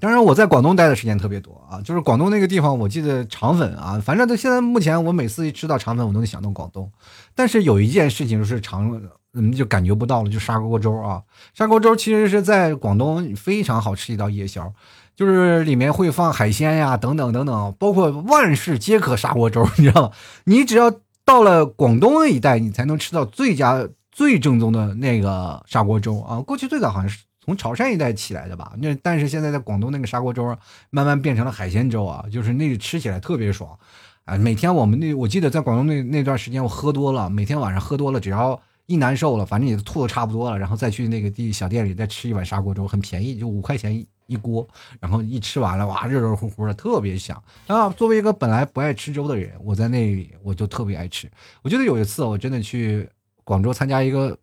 当然，我在广东待的时间特别多啊，就是广东那个地方，我记得肠粉啊，反正到现在目前，我每次一吃到肠粉，我都能想到广东。但是有一件事情就是肠，嗯，就感觉不到了，就砂锅粥啊。砂锅粥其实是在广东非常好吃一道夜宵，就是里面会放海鲜呀，等等等等，包括万事皆可砂锅粥，你知道吗？你只要到了广东那一带，你才能吃到最佳、最正宗的那个砂锅粥啊。过去最早好像是。从潮汕一带起来的吧，那但是现在在广东那个砂锅粥慢慢变成了海鲜粥啊，就是那个吃起来特别爽啊。每天我们那我记得在广东那那段时间我喝多了，每天晚上喝多了，只要一难受了，反正也吐的差不多了，然后再去那个地小店里再吃一碗砂锅粥，很便宜，就五块钱一锅，然后一吃完了哇，热热乎乎的，特别香啊。作为一个本来不爱吃粥的人，我在那里我就特别爱吃。我记得有一次我真的去广州参加一个。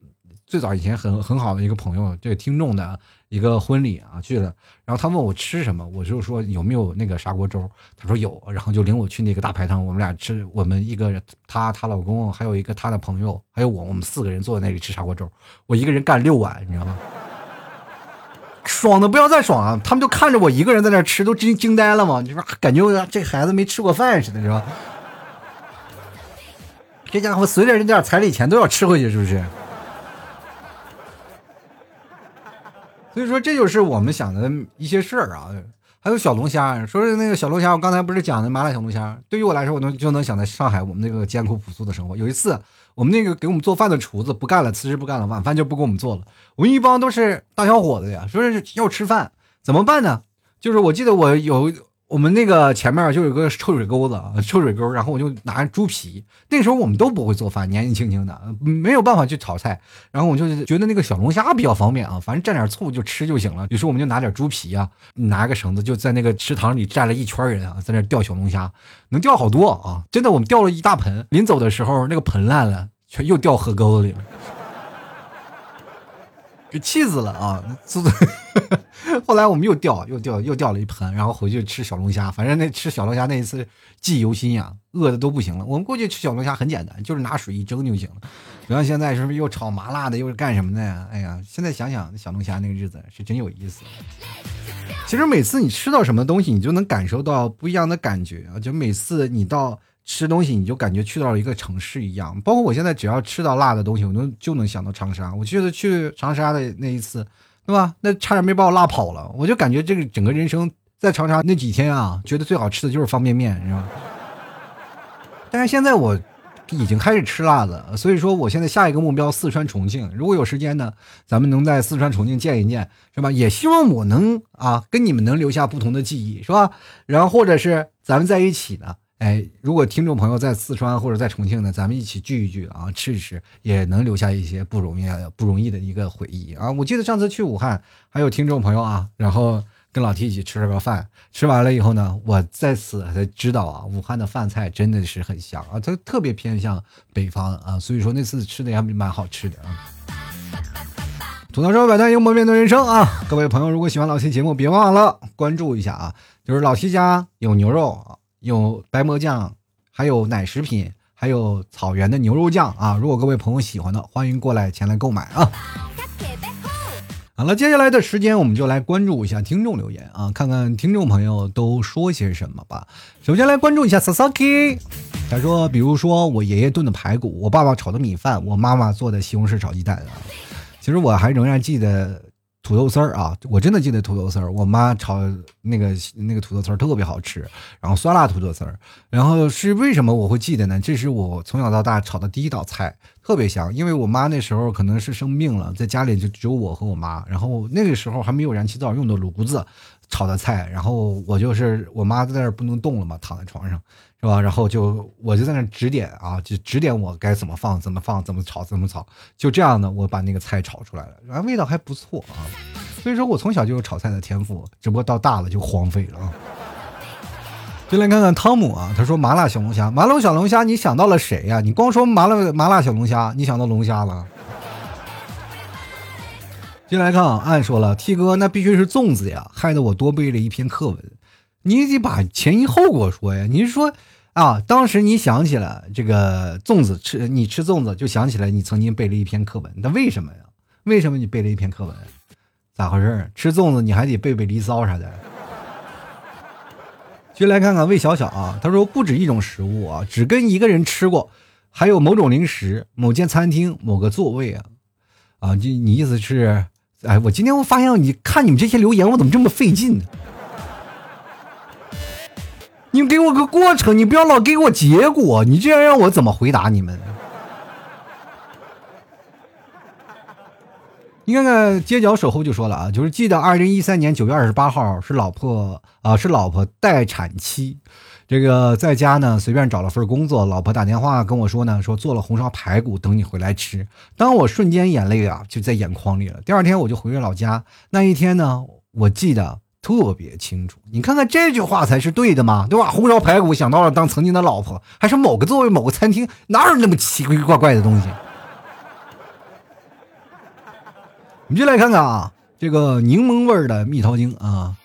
最早以前很很好的一个朋友，这个听众的一个婚礼啊去了，然后他问我吃什么，我就说有没有那个砂锅粥，他说有，然后就领我去那个大排档，我们俩吃，我们一个她她老公还有一个她的朋友还有我，我们四个人坐在那里吃砂锅粥，我一个人干六碗，你知道吗？爽的不要再爽啊！他们就看着我一个人在那吃，都惊惊呆了嘛，就说感觉这孩子没吃过饭似的，是吧？这家伙随着人点彩礼钱都要吃回去，是不是？所以说，这就是我们想的一些事儿啊。还有小龙虾，说是那个小龙虾，我刚才不是讲的麻辣小龙虾。对于我来说，我能就能想到上海我们那个艰苦朴素的生活。有一次，我们那个给我们做饭的厨子不干了，辞职不干了，晚饭就不给我们做了。我们一帮都是大小伙子呀，说是要吃饭，怎么办呢？就是我记得我有。我们那个前面就有个臭水沟子，臭水沟，然后我就拿猪皮。那时候我们都不会做饭，年纪轻轻的，没有办法去炒菜。然后我就觉得那个小龙虾比较方便啊，反正蘸点醋就吃就行了。于是我们就拿点猪皮啊，拿个绳子就在那个池塘里站了一圈人啊，在那钓小龙虾，能钓好多啊！真的，我们钓了一大盆。临走的时候，那个盆烂了，全又掉河沟子里了。给气死了啊！后来我们又钓，又钓，又钓了一盆，然后回去吃小龙虾。反正那吃小龙虾那一次记忆犹新呀，饿的都不行了。我们过去吃小龙虾很简单，就是拿水一蒸就行了。不像现在是不是又炒麻辣的，又是干什么的呀？哎呀，现在想想小龙虾那个日子是真有意思。其实每次你吃到什么东西，你就能感受到不一样的感觉啊！就每次你到。吃东西你就感觉去到了一个城市一样，包括我现在只要吃到辣的东西，我能就能想到长沙。我记得去长沙的那一次，对吧？那差点没把我辣跑了。我就感觉这个整个人生在长沙那几天啊，觉得最好吃的就是方便面，是吧？但是现在我已经开始吃辣了，所以说我现在下一个目标四川重庆。如果有时间呢，咱们能在四川重庆见一见，是吧？也希望我能啊跟你们能留下不同的记忆，是吧？然后或者是咱们在一起呢。哎，如果听众朋友在四川或者在重庆呢，咱们一起聚一聚啊，吃一吃，也能留下一些不容易、不容易的一个回忆啊。我记得上次去武汉，还有听众朋友啊，然后跟老 T 一起吃了个饭，吃完了以后呢，我在此才知道啊，武汉的饭菜真的是很香啊，它特别偏向北方啊，所以说那次吃的也蛮好吃的啊。吐槽说百态，幽默面对人生啊，各位朋友，如果喜欢老 T 节目，别忘了关注一下啊，就是老 T 家有牛肉啊。有白馍酱，还有奶食品，还有草原的牛肉酱啊！如果各位朋友喜欢的，欢迎过来前来购买啊！好了，接下来的时间我们就来关注一下听众留言啊，看看听众朋友都说些什么吧。首先来关注一下 Sasaki，他说，比如说我爷爷炖的排骨，我爸爸炒的米饭，我妈妈做的西红柿炒鸡蛋啊。其实我还仍然记得。土豆丝儿啊，我真的记得土豆丝儿，我妈炒那个那个土豆丝儿特别好吃，然后酸辣土豆丝儿，然后是为什么我会记得呢？这是我从小到大炒的第一道菜，特别香。因为我妈那时候可能是生病了，在家里就只有我和我妈，然后那个时候还没有燃气灶，用的炉子炒的菜，然后我就是我妈在那儿不能动了嘛，躺在床上。是吧？然后就我就在那指点啊，就指点我该怎么放，怎么放，怎么炒，怎么炒。就这样呢，我把那个菜炒出来了，然后味道还不错啊。所以说我从小就有炒菜的天赋，只不过到大了就荒废了啊。就来看看汤姆啊，他说麻辣小龙虾，麻辣小龙虾，你想到了谁呀？你光说麻辣麻辣小龙虾，你想到龙虾了？进来看啊，按说了，T 哥那必须是粽子呀，害得我多背了一篇课文。你得把前因后果说呀！你是说，啊，当时你想起了这个粽子吃，你吃粽子就想起来你曾经背了一篇课文，那为什么呀？为什么你背了一篇课文？咋回事？吃粽子你还得背背离骚啥的？就来看看魏小小啊，他说不止一种食物啊，只跟一个人吃过，还有某种零食、某间餐厅、某个座位啊，啊，就你意思是，哎，我今天我发现你看你们这些留言，我怎么这么费劲呢？你给我个过程，你不要老给我结果，你这样让我怎么回答你们？你看看街角守候就说了啊，就是记得二零一三年九月二十八号是老婆啊，是老婆待产期，这个在家呢随便找了份工作，老婆打电话跟我说呢，说做了红烧排骨等你回来吃，当我瞬间眼泪啊就在眼眶里了。第二天我就回了老家，那一天呢，我记得。特别清楚，你看看这句话才是对的嘛，对吧？红烧排骨想到了当曾经的老婆，还是某个座位、某个餐厅，哪有那么奇奇怪怪的东西？我们就来看看啊，这个柠檬味的蜜桃精啊，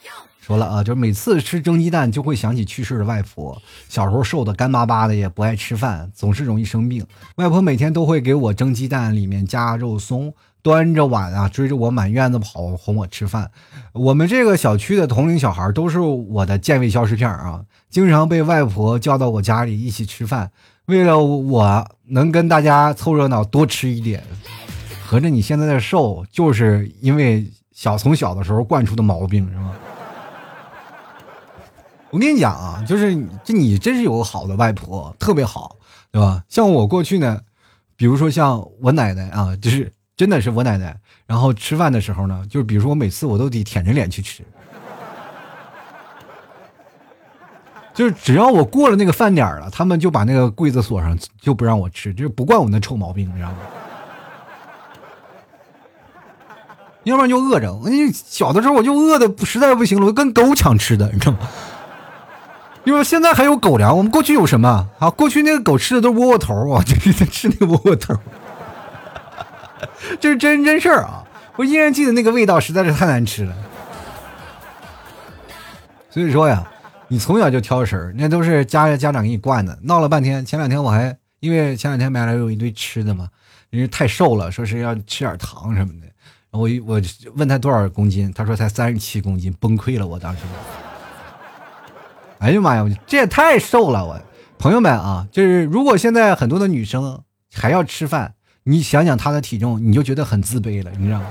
说了啊，就每次吃蒸鸡蛋就会想起去世的外婆，小时候瘦的干巴巴的，也不爱吃饭，总是容易生病。外婆每天都会给我蒸鸡蛋，里面加肉松。端着碗啊，追着我满院子跑，哄我吃饭。我们这个小区的同龄小孩都是我的健胃消食片啊，经常被外婆叫到我家里一起吃饭。为了我能跟大家凑热闹，多吃一点。合着你现在的瘦，就是因为小从小的时候惯出的毛病是吗？我跟你讲啊，就是这你真是有个好的外婆，特别好，对吧？像我过去呢，比如说像我奶奶啊，就是。真的是我奶奶，然后吃饭的时候呢，就是比如说我每次我都得舔着脸去吃，就是只要我过了那个饭点了，他们就把那个柜子锁上，就不让我吃，就是不惯我那臭毛病，你知道吗？要不然就饿着。我小的时候我就饿的实在不行了，我就跟狗抢吃的，你知道吗？因为现在还有狗粮，我们过去有什么啊？过去那个狗吃的都是窝窝头啊，就是吃那个窝窝头。这是真真事儿啊！我依然记得那个味道实在是太难吃了。所以说呀，你从小就挑食儿，那都是家家长给你惯的。闹了半天，前两天我还因为前两天买了有一堆吃的嘛，因为太瘦了，说是要吃点糖什么的。我我问他多少公斤，他说才三十七公斤，崩溃了。我当时，哎呀妈呀，这也太瘦了！我朋友们啊，就是如果现在很多的女生还要吃饭，你想想他的体重，你就觉得很自卑了，你知道吗？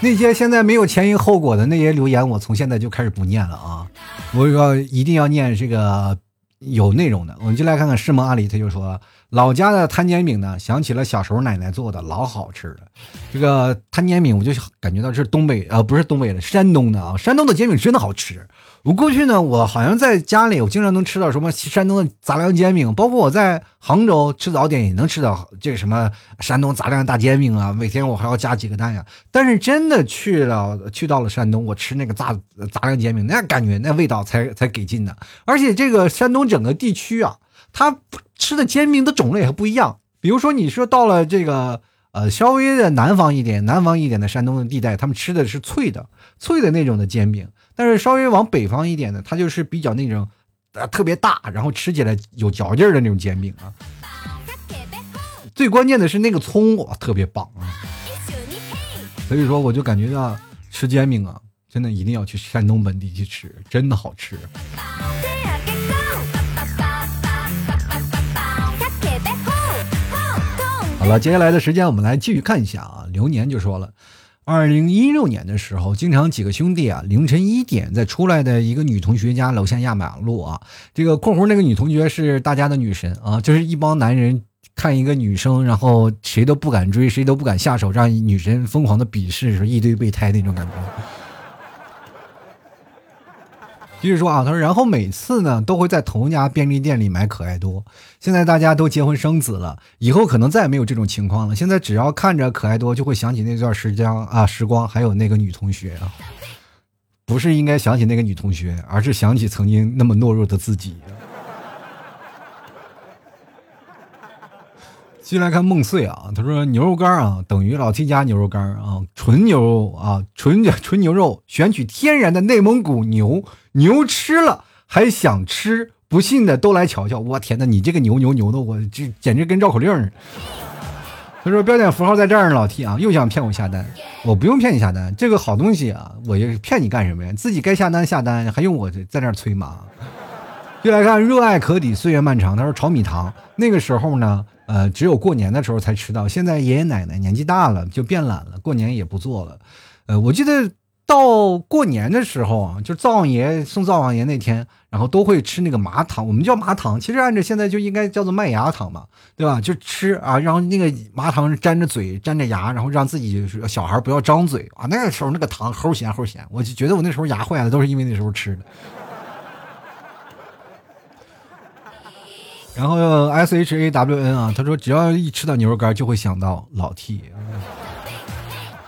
那些现在没有前因后果的那些留言，我从现在就开始不念了啊！我要一定要念这个有内容的。我们就来看看世蒙阿里，他就说老家的摊煎饼呢，想起了小时候奶奶做的，老好吃了。这个摊煎饼，我就感觉到是东北啊，不是东北的，山东的啊，山东的煎饼真的好吃。我过去呢，我好像在家里，我经常能吃到什么山东的杂粮煎饼，包括我在杭州吃早点也能吃到这个什么山东杂粮大煎饼啊。每天我还要加几个蛋呀。但是真的去了，去到了山东，我吃那个杂杂粮煎饼，那感觉那味道才才给劲呢。而且这个山东整个地区啊，它吃的煎饼的种类还不一样。比如说你说到了这个呃稍微的南方一点、南方一点的山东的地带，他们吃的是脆的、脆的那种的煎饼。但是稍微往北方一点的，它就是比较那种，呃，特别大，然后吃起来有嚼劲儿的那种煎饼啊。最关键的是那个葱，哇，特别棒啊！所以说，我就感觉到吃煎饼啊，真的一定要去山东本地去吃，真的好吃。好了，接下来的时间我们来继续看一下啊。流年就说了。二零一六年的时候，经常几个兄弟啊，凌晨一点在出来的一个女同学家楼下压马路啊。这个括弧那个女同学是大家的女神啊，就是一帮男人看一个女生，然后谁都不敢追，谁都不敢下手，让女神疯狂的鄙视，说一堆备胎那种感觉。继续说啊，他说，然后每次呢都会在同一家便利店里买可爱多。现在大家都结婚生子了，以后可能再也没有这种情况了。现在只要看着可爱多，就会想起那段时间啊，时光，还有那个女同学啊，不是应该想起那个女同学，而是想起曾经那么懦弱的自己。继续来看梦碎啊，他说牛肉干啊等于老 T 家牛肉干啊，纯牛肉啊，纯纯牛肉，选取天然的内蒙古牛，牛吃了还想吃，不信的都来瞧瞧。我天哪，你这个牛牛牛的，我这简直跟绕口令似的。他说标点符号在这儿呢，老 T 啊，又想骗我下单，我不用骗你下单，这个好东西啊，我骗你干什么呀？自己该下单下单，还用我在那催吗？就来看热爱可抵岁月漫长，他说炒米糖那个时候呢。呃，只有过年的时候才吃到。现在爷爷奶奶年纪大了，就变懒了，过年也不做了。呃，我记得到过年的时候啊，就灶王爷送灶王爷那天，然后都会吃那个麻糖，我们叫麻糖，其实按照现在就应该叫做麦芽糖嘛，对吧？就吃啊，然后那个麻糖粘着嘴，粘着牙，然后让自己小孩不要张嘴啊。那个时候那个糖齁咸齁咸，我就觉得我那时候牙坏了，都是因为那时候吃的。然后 S H A W N 啊，他说只要一吃到牛肉干，就会想到老 T。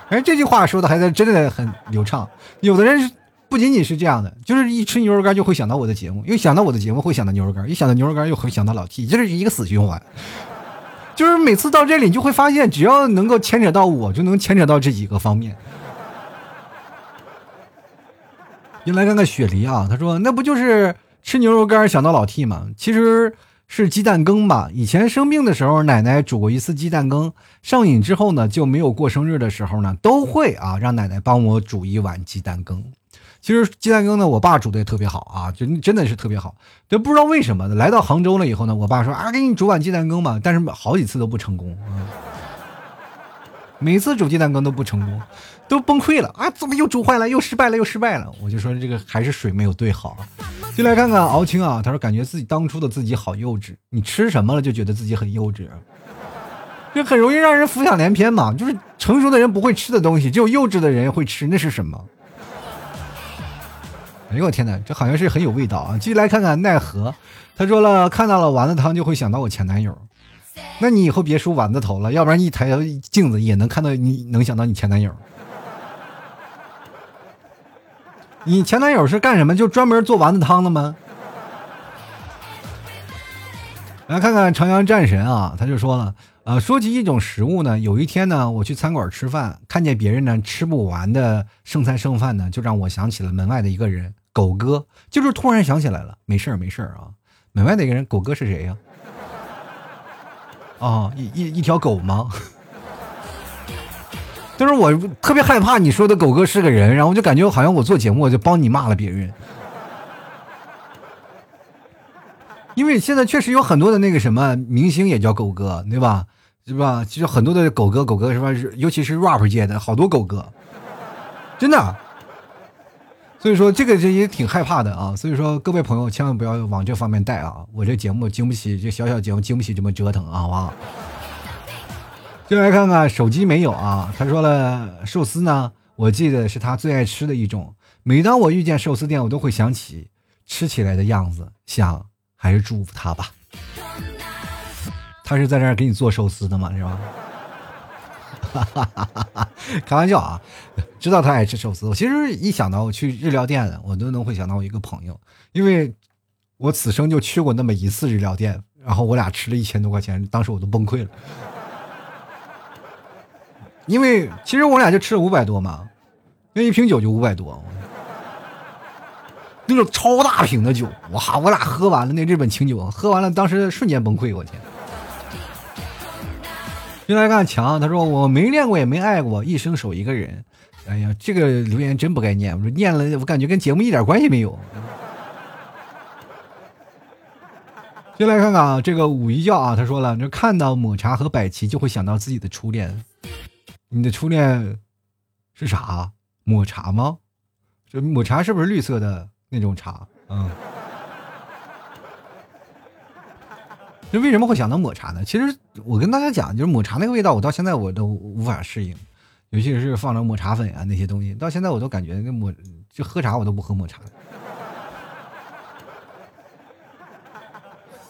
哎，这句话说的还在真的很流畅。有的人是不仅仅是这样的，就是一吃牛肉干就会想到我的节目，又想到我的节目会想到牛肉干，一想到牛肉干又会想到老 T，这是一个死循环。就是每次到这里，就会发现只要能够牵扯到我，就能牵扯到这几个方面。就来看看雪梨啊，他说那不就是吃牛肉干想到老 T 吗？其实。是鸡蛋羹吧？以前生病的时候，奶奶煮过一次鸡蛋羹。上瘾之后呢，就没有过生日的时候呢，都会啊让奶奶帮我煮一碗鸡蛋羹。其实鸡蛋羹呢，我爸煮的也特别好啊，就真的是特别好。就不知道为什么，来到杭州了以后呢，我爸说啊，给你煮碗鸡蛋羹吧，但是好几次都不成功啊。每次煮鸡蛋羹都不成功，都崩溃了啊！怎么又煮坏了？又失败了？又失败了？我就说这个还是水没有兑好。进来看看敖青啊，他说感觉自己当初的自己好幼稚。你吃什么了就觉得自己很幼稚？这很容易让人浮想联翩嘛。就是成熟的人不会吃的东西，只有幼稚的人会吃，那是什么？哎呦我天哪，这好像是很有味道啊！继续来看看奈何，他说了看到了丸子汤就会想到我前男友。那你以后别梳丸子头了，要不然一抬头镜子也能看到你，能想到你前男友。你前男友是干什么？就专门做丸子汤的吗？来看看长阳战神啊，他就说了，呃，说起一种食物呢，有一天呢，我去餐馆吃饭，看见别人呢吃不完的剩菜剩饭呢，就让我想起了门外的一个人，狗哥，就是突然想起来了，没事儿没事儿啊，门外的一个人，狗哥是谁呀？啊一一一条狗吗？就是我特别害怕你说的狗哥是个人，然后我就感觉好像我做节目就帮你骂了别人。因为现在确实有很多的那个什么明星也叫狗哥，对吧？是吧？其实很多的狗哥，狗哥是吧？尤其是 rap 界的好多狗哥，真的。所以说这个这也挺害怕的啊。所以说各位朋友千万不要往这方面带啊！我这节目经不起这小小节目经不起这么折腾啊，好不好？就来看看手机没有啊？他说了寿司呢，我记得是他最爱吃的一种。每当我遇见寿司店，我都会想起吃起来的样子，想。还是祝福他吧。他是在这儿给你做寿司的吗？是吧？哈哈哈开玩笑啊！知道他爱吃寿司。我其实一想到我去日料店，我都能会想到我一个朋友，因为我此生就去过那么一次日料店，然后我俩吃了一千多块钱，当时我都崩溃了。因为其实我俩就吃了五百多嘛，那一瓶酒就五百多。那种超大瓶的酒，哇！我俩喝完了那日本清酒，喝完了当时瞬间崩溃，我天！进来看强，他说我没恋过也没爱过，一生守一个人。哎呀，这个留言真不该念，我说念了，我感觉跟节目一点关系没有。进来看看啊，这个五一教啊，他说了，这看到抹茶和百奇就会想到自己的初恋。你的初恋是啥？抹茶吗？这抹茶是不是绿色的？那种茶，嗯，这为什么会想到抹茶呢？其实我跟大家讲，就是抹茶那个味道，我到现在我都无法适应，尤其是放了抹茶粉啊那些东西，到现在我都感觉那抹就喝茶我都不喝抹茶。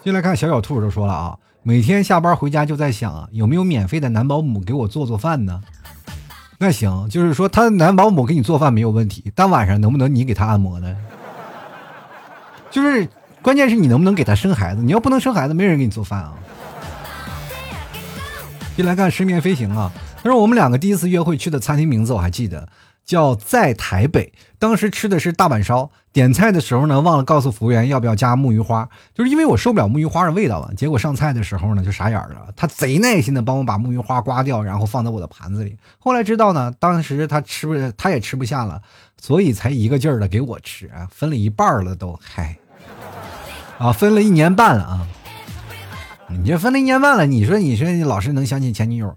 进来看小小兔都说了啊，每天下班回家就在想，有没有免费的男保姆给我做做饭呢？那行，就是说他男保姆给你做饭没有问题，但晚上能不能你给他按摩呢？就是，关键是你能不能给他生孩子？你要不能生孩子，没人给你做饭啊。进来看失眠飞行啊！他说我们两个第一次约会去的餐厅名字我还记得，叫在台北。当时吃的是大阪烧，点菜的时候呢，忘了告诉服务员要不要加木鱼花，就是因为我受不了木鱼花的味道了。结果上菜的时候呢，就傻眼了，他贼耐心的帮我把木鱼花刮掉，然后放在我的盘子里。后来知道呢，当时他吃不，他也吃不下了，所以才一个劲儿的给我吃啊，分了一半了都，嗨。啊，分了一年半了啊！你这分了一年半了，你说你说你老是能想起前女友？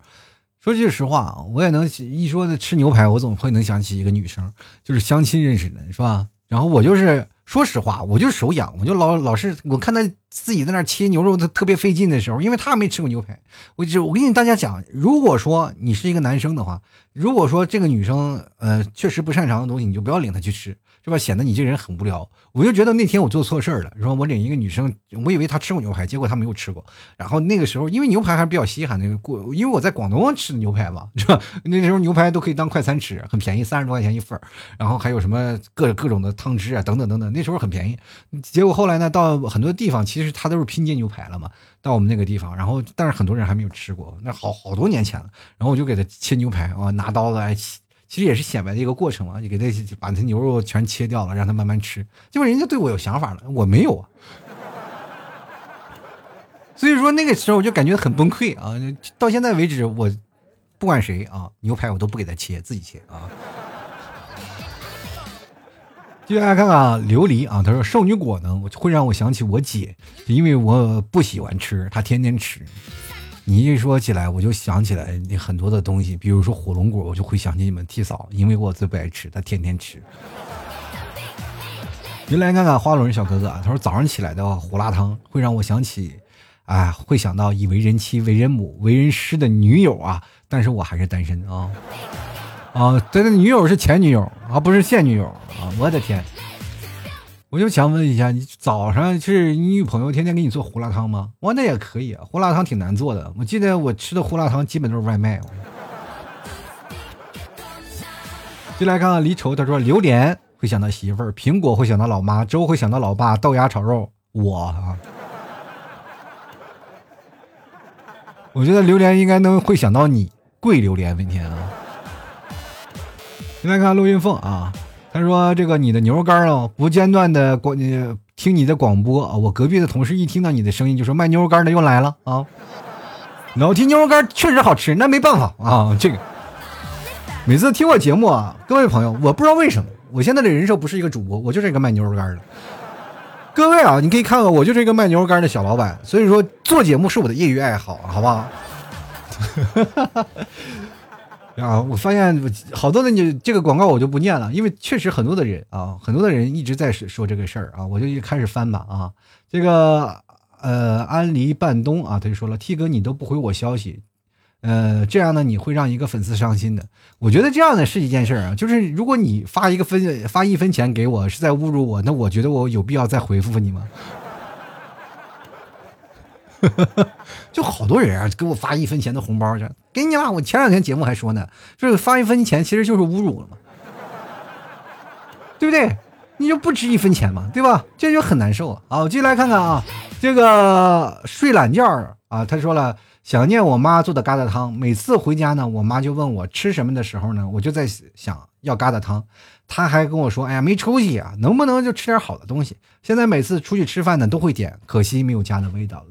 说句实话啊，我也能一说吃牛排，我总会能想起一个女生，就是相亲认识的，是吧？然后我就是说实话，我就手痒，我就老老是我看她自己在那切牛肉，她特别费劲的时候，因为她没吃过牛排。我就我跟你大家讲，如果说你是一个男生的话，如果说这个女生呃确实不擅长的东西，你就不要领她去吃。是吧？显得你这人很无聊。我就觉得那天我做错事儿了，说我领一个女生，我以为她吃过牛排，结果她没有吃过。然后那个时候，因为牛排还是比较稀罕，那个过，因为我在广东吃的牛排嘛，是吧？那时候牛排都可以当快餐吃，很便宜，三十多块钱一份儿。然后还有什么各各种的汤汁啊，等等等等，那时候很便宜。结果后来呢，到很多地方其实它都是拼接牛排了嘛。到我们那个地方，然后但是很多人还没有吃过，那好好多年前了。然后我就给他切牛排啊，拿刀子来切。其实也是显摆的一个过程嘛，你给他把他牛肉全切掉了，让他慢慢吃。结果人家对我有想法了，我没有啊。所以说那个时候我就感觉很崩溃啊。到现在为止，我不管谁啊，牛排我都不给他切，自己切啊。接下来看看琉璃啊，他说圣女果呢会让我想起我姐，因为我不喜欢吃，她天天吃。你一说起来，我就想起来你很多的东西，比如说火龙果，我就会想起你们替嫂，因为我最不爱吃，他天天吃。你来看看花轮小哥哥啊，他说早上起来的胡辣汤会让我想起，哎，会想到以为人妻、为人母、为人师的女友啊，但是我还是单身啊，啊，这个女友是前女友啊，不是现女友啊，我的天。我就想问一下，你早上是你女朋友天天给你做胡辣汤吗？我那也可以啊，胡辣汤挺难做的。我记得我吃的胡辣汤基本都是外卖。进来看看离愁，他说榴莲会想到媳妇儿，苹果会想到老妈，粥会想到老爸，豆芽炒肉我啊。我觉得榴莲应该能会想到你，贵榴莲明天啊。先来看陆云凤啊，他说这个你的牛肉干哦，不间断的广听你的广播啊，我隔壁的同事一听到你的声音就说卖牛肉干的又来了啊。老提牛肉干确实好吃，那没办法啊，这个每次听我节目啊，各位朋友，我不知道为什么，我现在的人设不是一个主播，我就是一个卖牛肉干的。各位啊，你可以看看，我就是一个卖牛肉干的小老板，所以说做节目是我的业余爱好，好不好？啊，我发现好多的你这个广告我就不念了，因为确实很多的人啊，很多的人一直在说说这个事儿啊，我就一开始翻吧啊，这个呃安离半冬啊，他就说了，T 哥你都不回我消息。呃，这样呢，你会让一个粉丝伤心的。我觉得这样的是一件事儿啊，就是如果你发一个分发一分钱给我，是在侮辱我，那我觉得我有必要再回复你吗？就好多人啊，给我发一分钱的红包去，给你了。我前两天节目还说呢，就是发一分钱其实就是侮辱了嘛，对不对？你就不值一分钱嘛，对吧？这就很难受啊。我，继续来看看啊，这个睡懒觉啊，他说了。想念我妈做的疙瘩汤，每次回家呢，我妈就问我吃什么的时候呢，我就在想要疙瘩汤。他还跟我说：“哎呀，没出息啊，能不能就吃点好的东西？”现在每次出去吃饭呢，都会点，可惜没有家的味道了。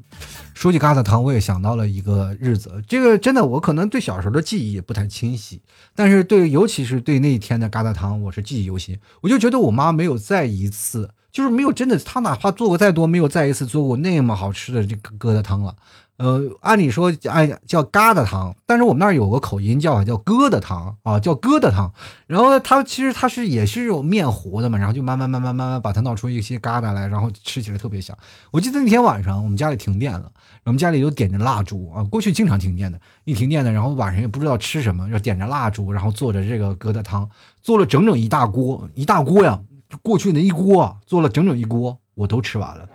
说起疙瘩汤，我也想到了一个日子，这个真的，我可能对小时候的记忆也不太清晰，但是对，尤其是对那一天的疙瘩汤，我是记忆犹新。我就觉得我妈没有再一次，就是没有真的，她哪怕做过再多，没有再一次做过那么好吃的这个疙瘩汤了。呃，按理说按叫疙瘩汤，但是我们那儿有个口音叫叫疙瘩汤啊，叫疙瘩汤。然后它其实它是也是有面糊的嘛，然后就慢慢慢慢慢慢把它闹出一些疙瘩来，然后吃起来特别香。我记得那天晚上我们家里停电了，我们家里就点着蜡烛啊，过去经常停电的，一停电的，然后晚上也不知道吃什么，要点着蜡烛，然后做着这个疙瘩汤，做了整整一大锅，一大锅呀，过去那一锅做了整整一锅，我都吃完了。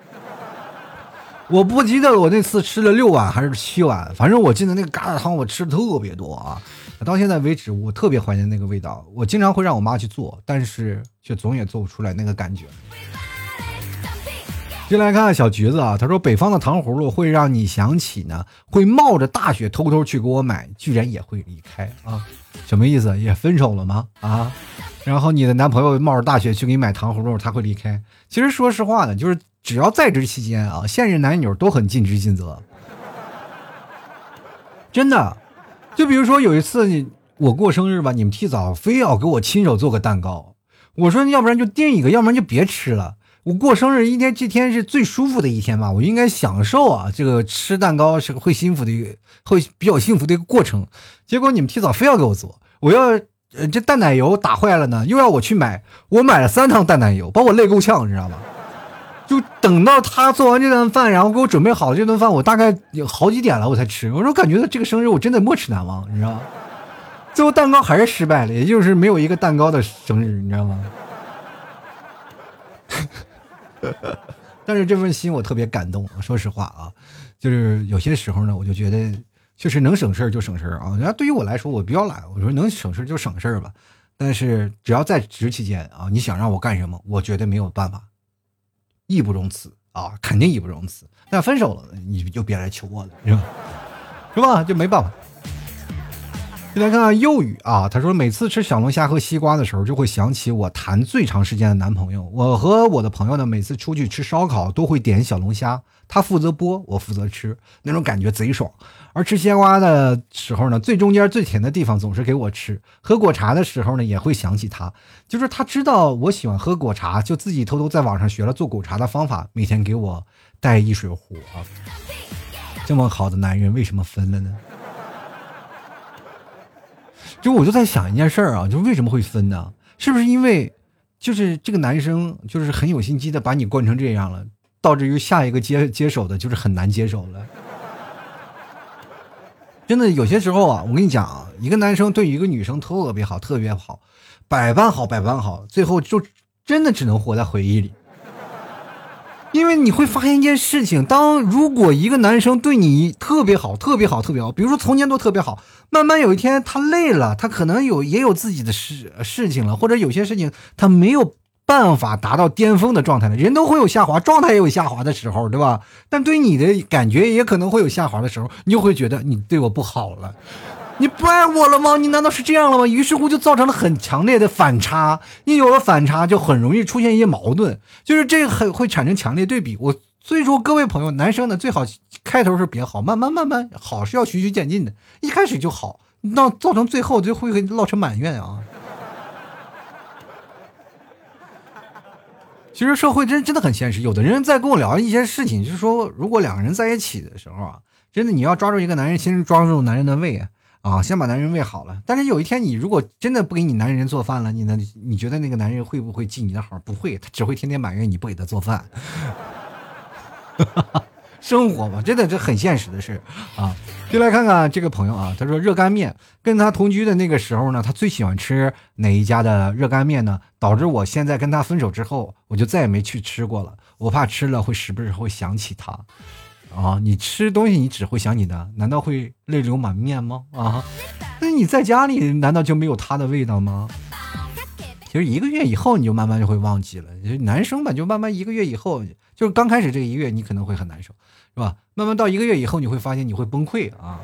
我不记得我那次吃了六碗还是七碗，反正我记得那个疙瘩汤我吃的特别多啊。到现在为止，我特别怀念那个味道。我经常会让我妈去做，但是却总也做不出来那个感觉。进来看看小橘子啊，他说北方的糖葫芦会让你想起呢，会冒着大雪偷偷去给我买，居然也会离开啊？什么意思？也分手了吗？啊？然后你的男朋友冒着大雪去给你买糖葫芦，他会离开？其实说实话呢，就是。只要在职期间啊，现任男友都很尽职尽责，真的。就比如说有一次你我过生日吧，你们提早非要给我亲手做个蛋糕，我说要不然就订一个，要不然就别吃了。我过生日一天，这天是最舒服的一天吧，我应该享受啊，这个吃蛋糕是会幸福的一个，会比较幸福的一个过程。结果你们提早非要给我做，我要呃这淡奶油打坏了呢，又要我去买，我买了三趟淡奶油，把我累够呛，你知道吗？就等到他做完这顿饭，然后给我准备好这顿饭，我大概有好几点了，我才吃。我说感觉这个生日我真的没齿难忘，你知道吗？最后蛋糕还是失败了，也就是没有一个蛋糕的生日，你知道吗？但是这份心我特别感动。说实话啊，就是有些时候呢，我就觉得确实能省事儿就省事儿啊。然后对于我来说，我比较懒，我说能省事就省事儿吧。但是只要在职期间啊，你想让我干什么，我绝对没有办法。义不容辞啊，肯定义不容辞。那分手了，你就别来求我了，是吧？是吧？就没办法。再来看看幼语啊，他说每次吃小龙虾和西瓜的时候，就会想起我谈最长时间的男朋友。我和我的朋友呢，每次出去吃烧烤都会点小龙虾，他负责剥，我负责吃，那种感觉贼爽。而吃西瓜的时候呢，最中间最甜的地方总是给我吃。喝果茶的时候呢，也会想起他，就是他知道我喜欢喝果茶，就自己偷偷在网上学了做果茶的方法，每天给我带一水壶啊。这么好的男人，为什么分了呢？就我就在想一件事儿啊，就为什么会分呢？是不是因为，就是这个男生就是很有心机的把你惯成这样了，导致于下一个接接手的就是很难接手了。真的有些时候啊，我跟你讲啊，一个男生对一个女生特别好，特别好，百般好，百般好，最后就真的只能活在回忆里。因为你会发现一件事情，当如果一个男生对你特别好，特别好，特别好，比如说从前都特别好，慢慢有一天他累了，他可能有也有自己的事事情了，或者有些事情他没有办法达到巅峰的状态了。人都会有下滑，状态也有下滑的时候，对吧？但对你的感觉也可能会有下滑的时候，你就会觉得你对我不好了。你不爱我了吗？你难道是这样了吗？于是乎就造成了很强烈的反差。你有了反差，就很容易出现一些矛盾，就是这个很会产生强烈对比。我所以说，各位朋友，男生呢最好开头是别好，慢慢慢慢好是要循序渐进的。一开始就好，那造成最后就会落成埋怨啊。其实社会真真的很现实，有的人在跟我聊一些事情，就是说，如果两个人在一起的时候啊，真的你要抓住一个男人，先抓住男人的胃。啊，啊先把男人喂好了。但是有一天，你如果真的不给你男人做饭了，你呢？你觉得那个男人会不会记你的好？不会，他只会天天埋怨你不给他做饭。生活嘛，真的这很现实的事啊。就来看看这个朋友啊，他说热干面，跟他同居的那个时候呢，他最喜欢吃哪一家的热干面呢？导致我现在跟他分手之后，我就再也没去吃过了。我怕吃了会时不时会想起他。啊，你吃东西你只会想你的，难道会泪流满面吗？啊，那你在家里难道就没有他的味道吗？其实一个月以后你就慢慢就会忘记了。就男生吧，就慢慢一个月以后，就是刚开始这一个月你可能会很难受，是吧？慢慢到一个月以后，你会发现你会崩溃啊。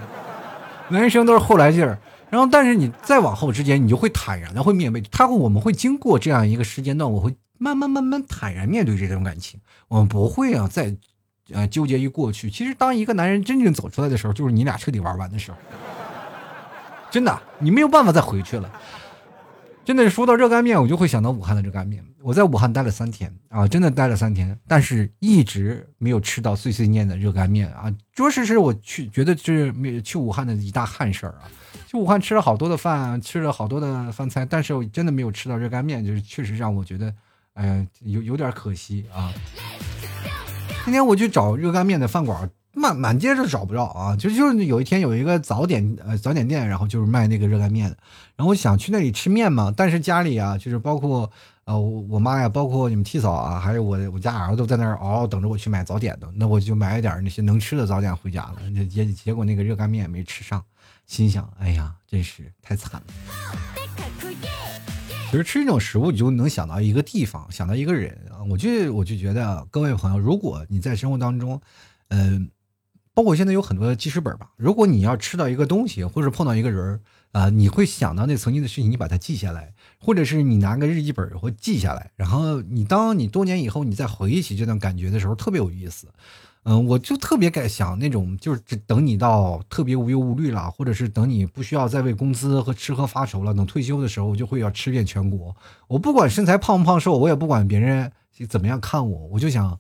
男生都是后来劲儿，然后但是你再往后之间，你就会坦然的会面对他会，我们会经过这样一个时间段，我会慢慢慢慢坦然面对这种感情，我们不会啊再。呃，纠结于过去。其实，当一个男人真正走出来的时候，就是你俩彻底玩完的时候。真的，你没有办法再回去了。真的，说到热干面，我就会想到武汉的热干面。我在武汉待了三天啊，真的待了三天，但是一直没有吃到碎碎念的热干面啊。着实是我去觉得是没去武汉的一大憾事儿啊。去武汉吃了好多的饭，吃了好多的饭菜，但是我真的没有吃到热干面，就是确实让我觉得，哎呀，有有点可惜啊。今天我去找热干面的饭馆，满满街都找不着啊！就就是有一天有一个早点呃早点店，然后就是卖那个热干面的，然后我想去那里吃面嘛，但是家里啊，就是包括呃我我妈呀，包括你们替嫂啊，还有我我家儿子都在那儿嗷嗷等着我去买早点的，那我就买一点那些能吃的早点回家了，结结果那个热干面没吃上，心想哎呀，真是太惨了。其实吃这种食物，你就能想到一个地方，想到一个人啊。我就我就觉得，各位朋友，如果你在生活当中，嗯，包括现在有很多的记事本吧，如果你要吃到一个东西，或者碰到一个人啊，你会想到那曾经的事情，你把它记下来，或者是你拿个日记本或记下来，然后你当你多年以后你再回忆起这段感觉的时候，特别有意思。嗯，我就特别敢想那种，就是等你到特别无忧无虑了，或者是等你不需要再为工资和吃喝发愁了，等退休的时候，我就会要吃遍全国。我不管身材胖不胖瘦，我也不管别人怎么样看我，我就想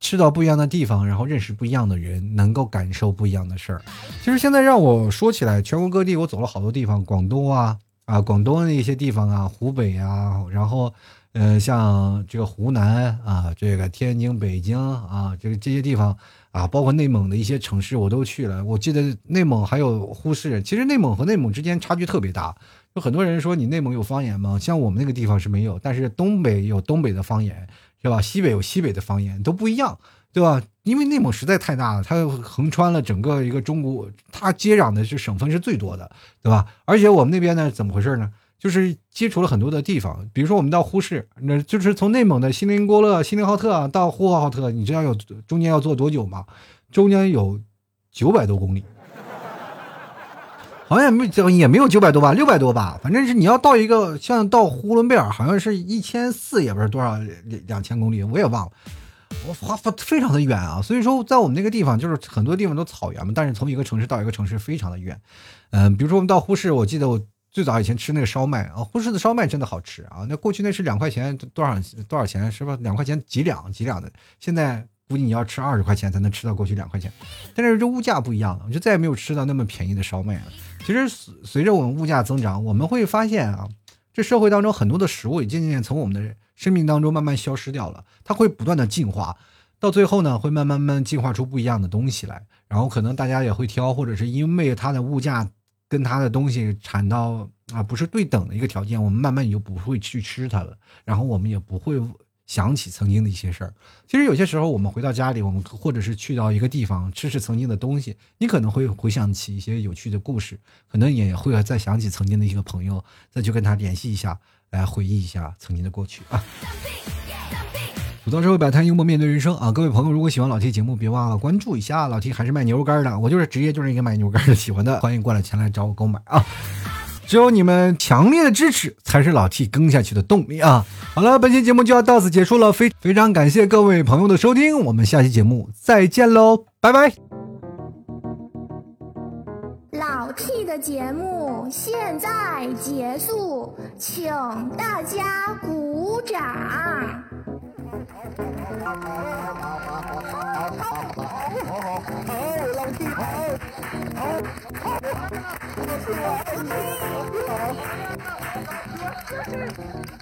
吃到不一样的地方，然后认识不一样的人，能够感受不一样的事儿。其实现在让我说起来，全国各地我走了好多地方，广东啊啊，广东的一些地方啊，湖北啊，然后。呃，像这个湖南啊，这个天津、北京啊，这个这些地方啊，包括内蒙的一些城市，我都去了。我记得内蒙还有呼市，其实内蒙和内蒙之间差距特别大。有很多人说你内蒙有方言吗？像我们那个地方是没有，但是东北有东北的方言，是吧？西北有西北的方言，都不一样，对吧？因为内蒙实在太大了，它横穿了整个一个中国，它接壤的是省份是最多的，对吧？而且我们那边呢，怎么回事呢？就是接触了很多的地方，比如说我们到呼市，那就是从内蒙的锡林郭勒、锡林浩特到呼和浩特，你知道有中间要坐多久吗？中间有九百多公里，好像也没也没有九百多吧，六百多吧，反正是你要到一个像到呼伦贝尔，好像是一千四，也不是多少两两千公里，我也忘了，我花非常的远啊。所以说，在我们那个地方，就是很多地方都草原嘛，但是从一个城市到一个城市非常的远。嗯，比如说我们到呼市，我记得我。最早以前吃那个烧麦啊，呼市的烧麦真的好吃啊。那过去那是两块钱多少多少钱是吧？两块钱几两几两的。现在估计你要吃二十块钱才能吃到过去两块钱。但是这物价不一样了，我就再也没有吃到那么便宜的烧麦了。其实随着我们物价增长，我们会发现啊，这社会当中很多的食物也渐渐从我们的生命当中慢慢消失掉了。它会不断的进化，到最后呢，会慢慢慢进化出不一样的东西来。然后可能大家也会挑，或者是因为它的物价。跟他的东西产到啊不是对等的一个条件，我们慢慢也就不会去吃它了，然后我们也不会想起曾经的一些事儿。其实有些时候，我们回到家里，我们或者是去到一个地方吃吃曾经的东西，你可能会回想起一些有趣的故事，可能也会再想起曾经的一个朋友，再去跟他联系一下，来回忆一下曾经的过去啊。吐槽社会摆摊，幽默面对人生啊！各位朋友，如果喜欢老 T 节目，别忘了关注一下。老 T 还是卖牛肉干的，我就是职业就是一个卖牛肉干的，喜欢的欢迎过来前来找我购买啊！只有你们强烈的支持，才是老 T 更下去的动力啊！好了，本期节目就要到此结束了，非非常感谢各位朋友的收听，我们下期节目再见喽，拜拜！老 T 的节目现在结束，请大家鼓掌。好，好，好，好，好，好，好，好，好，好，好，好，好，好，好，好，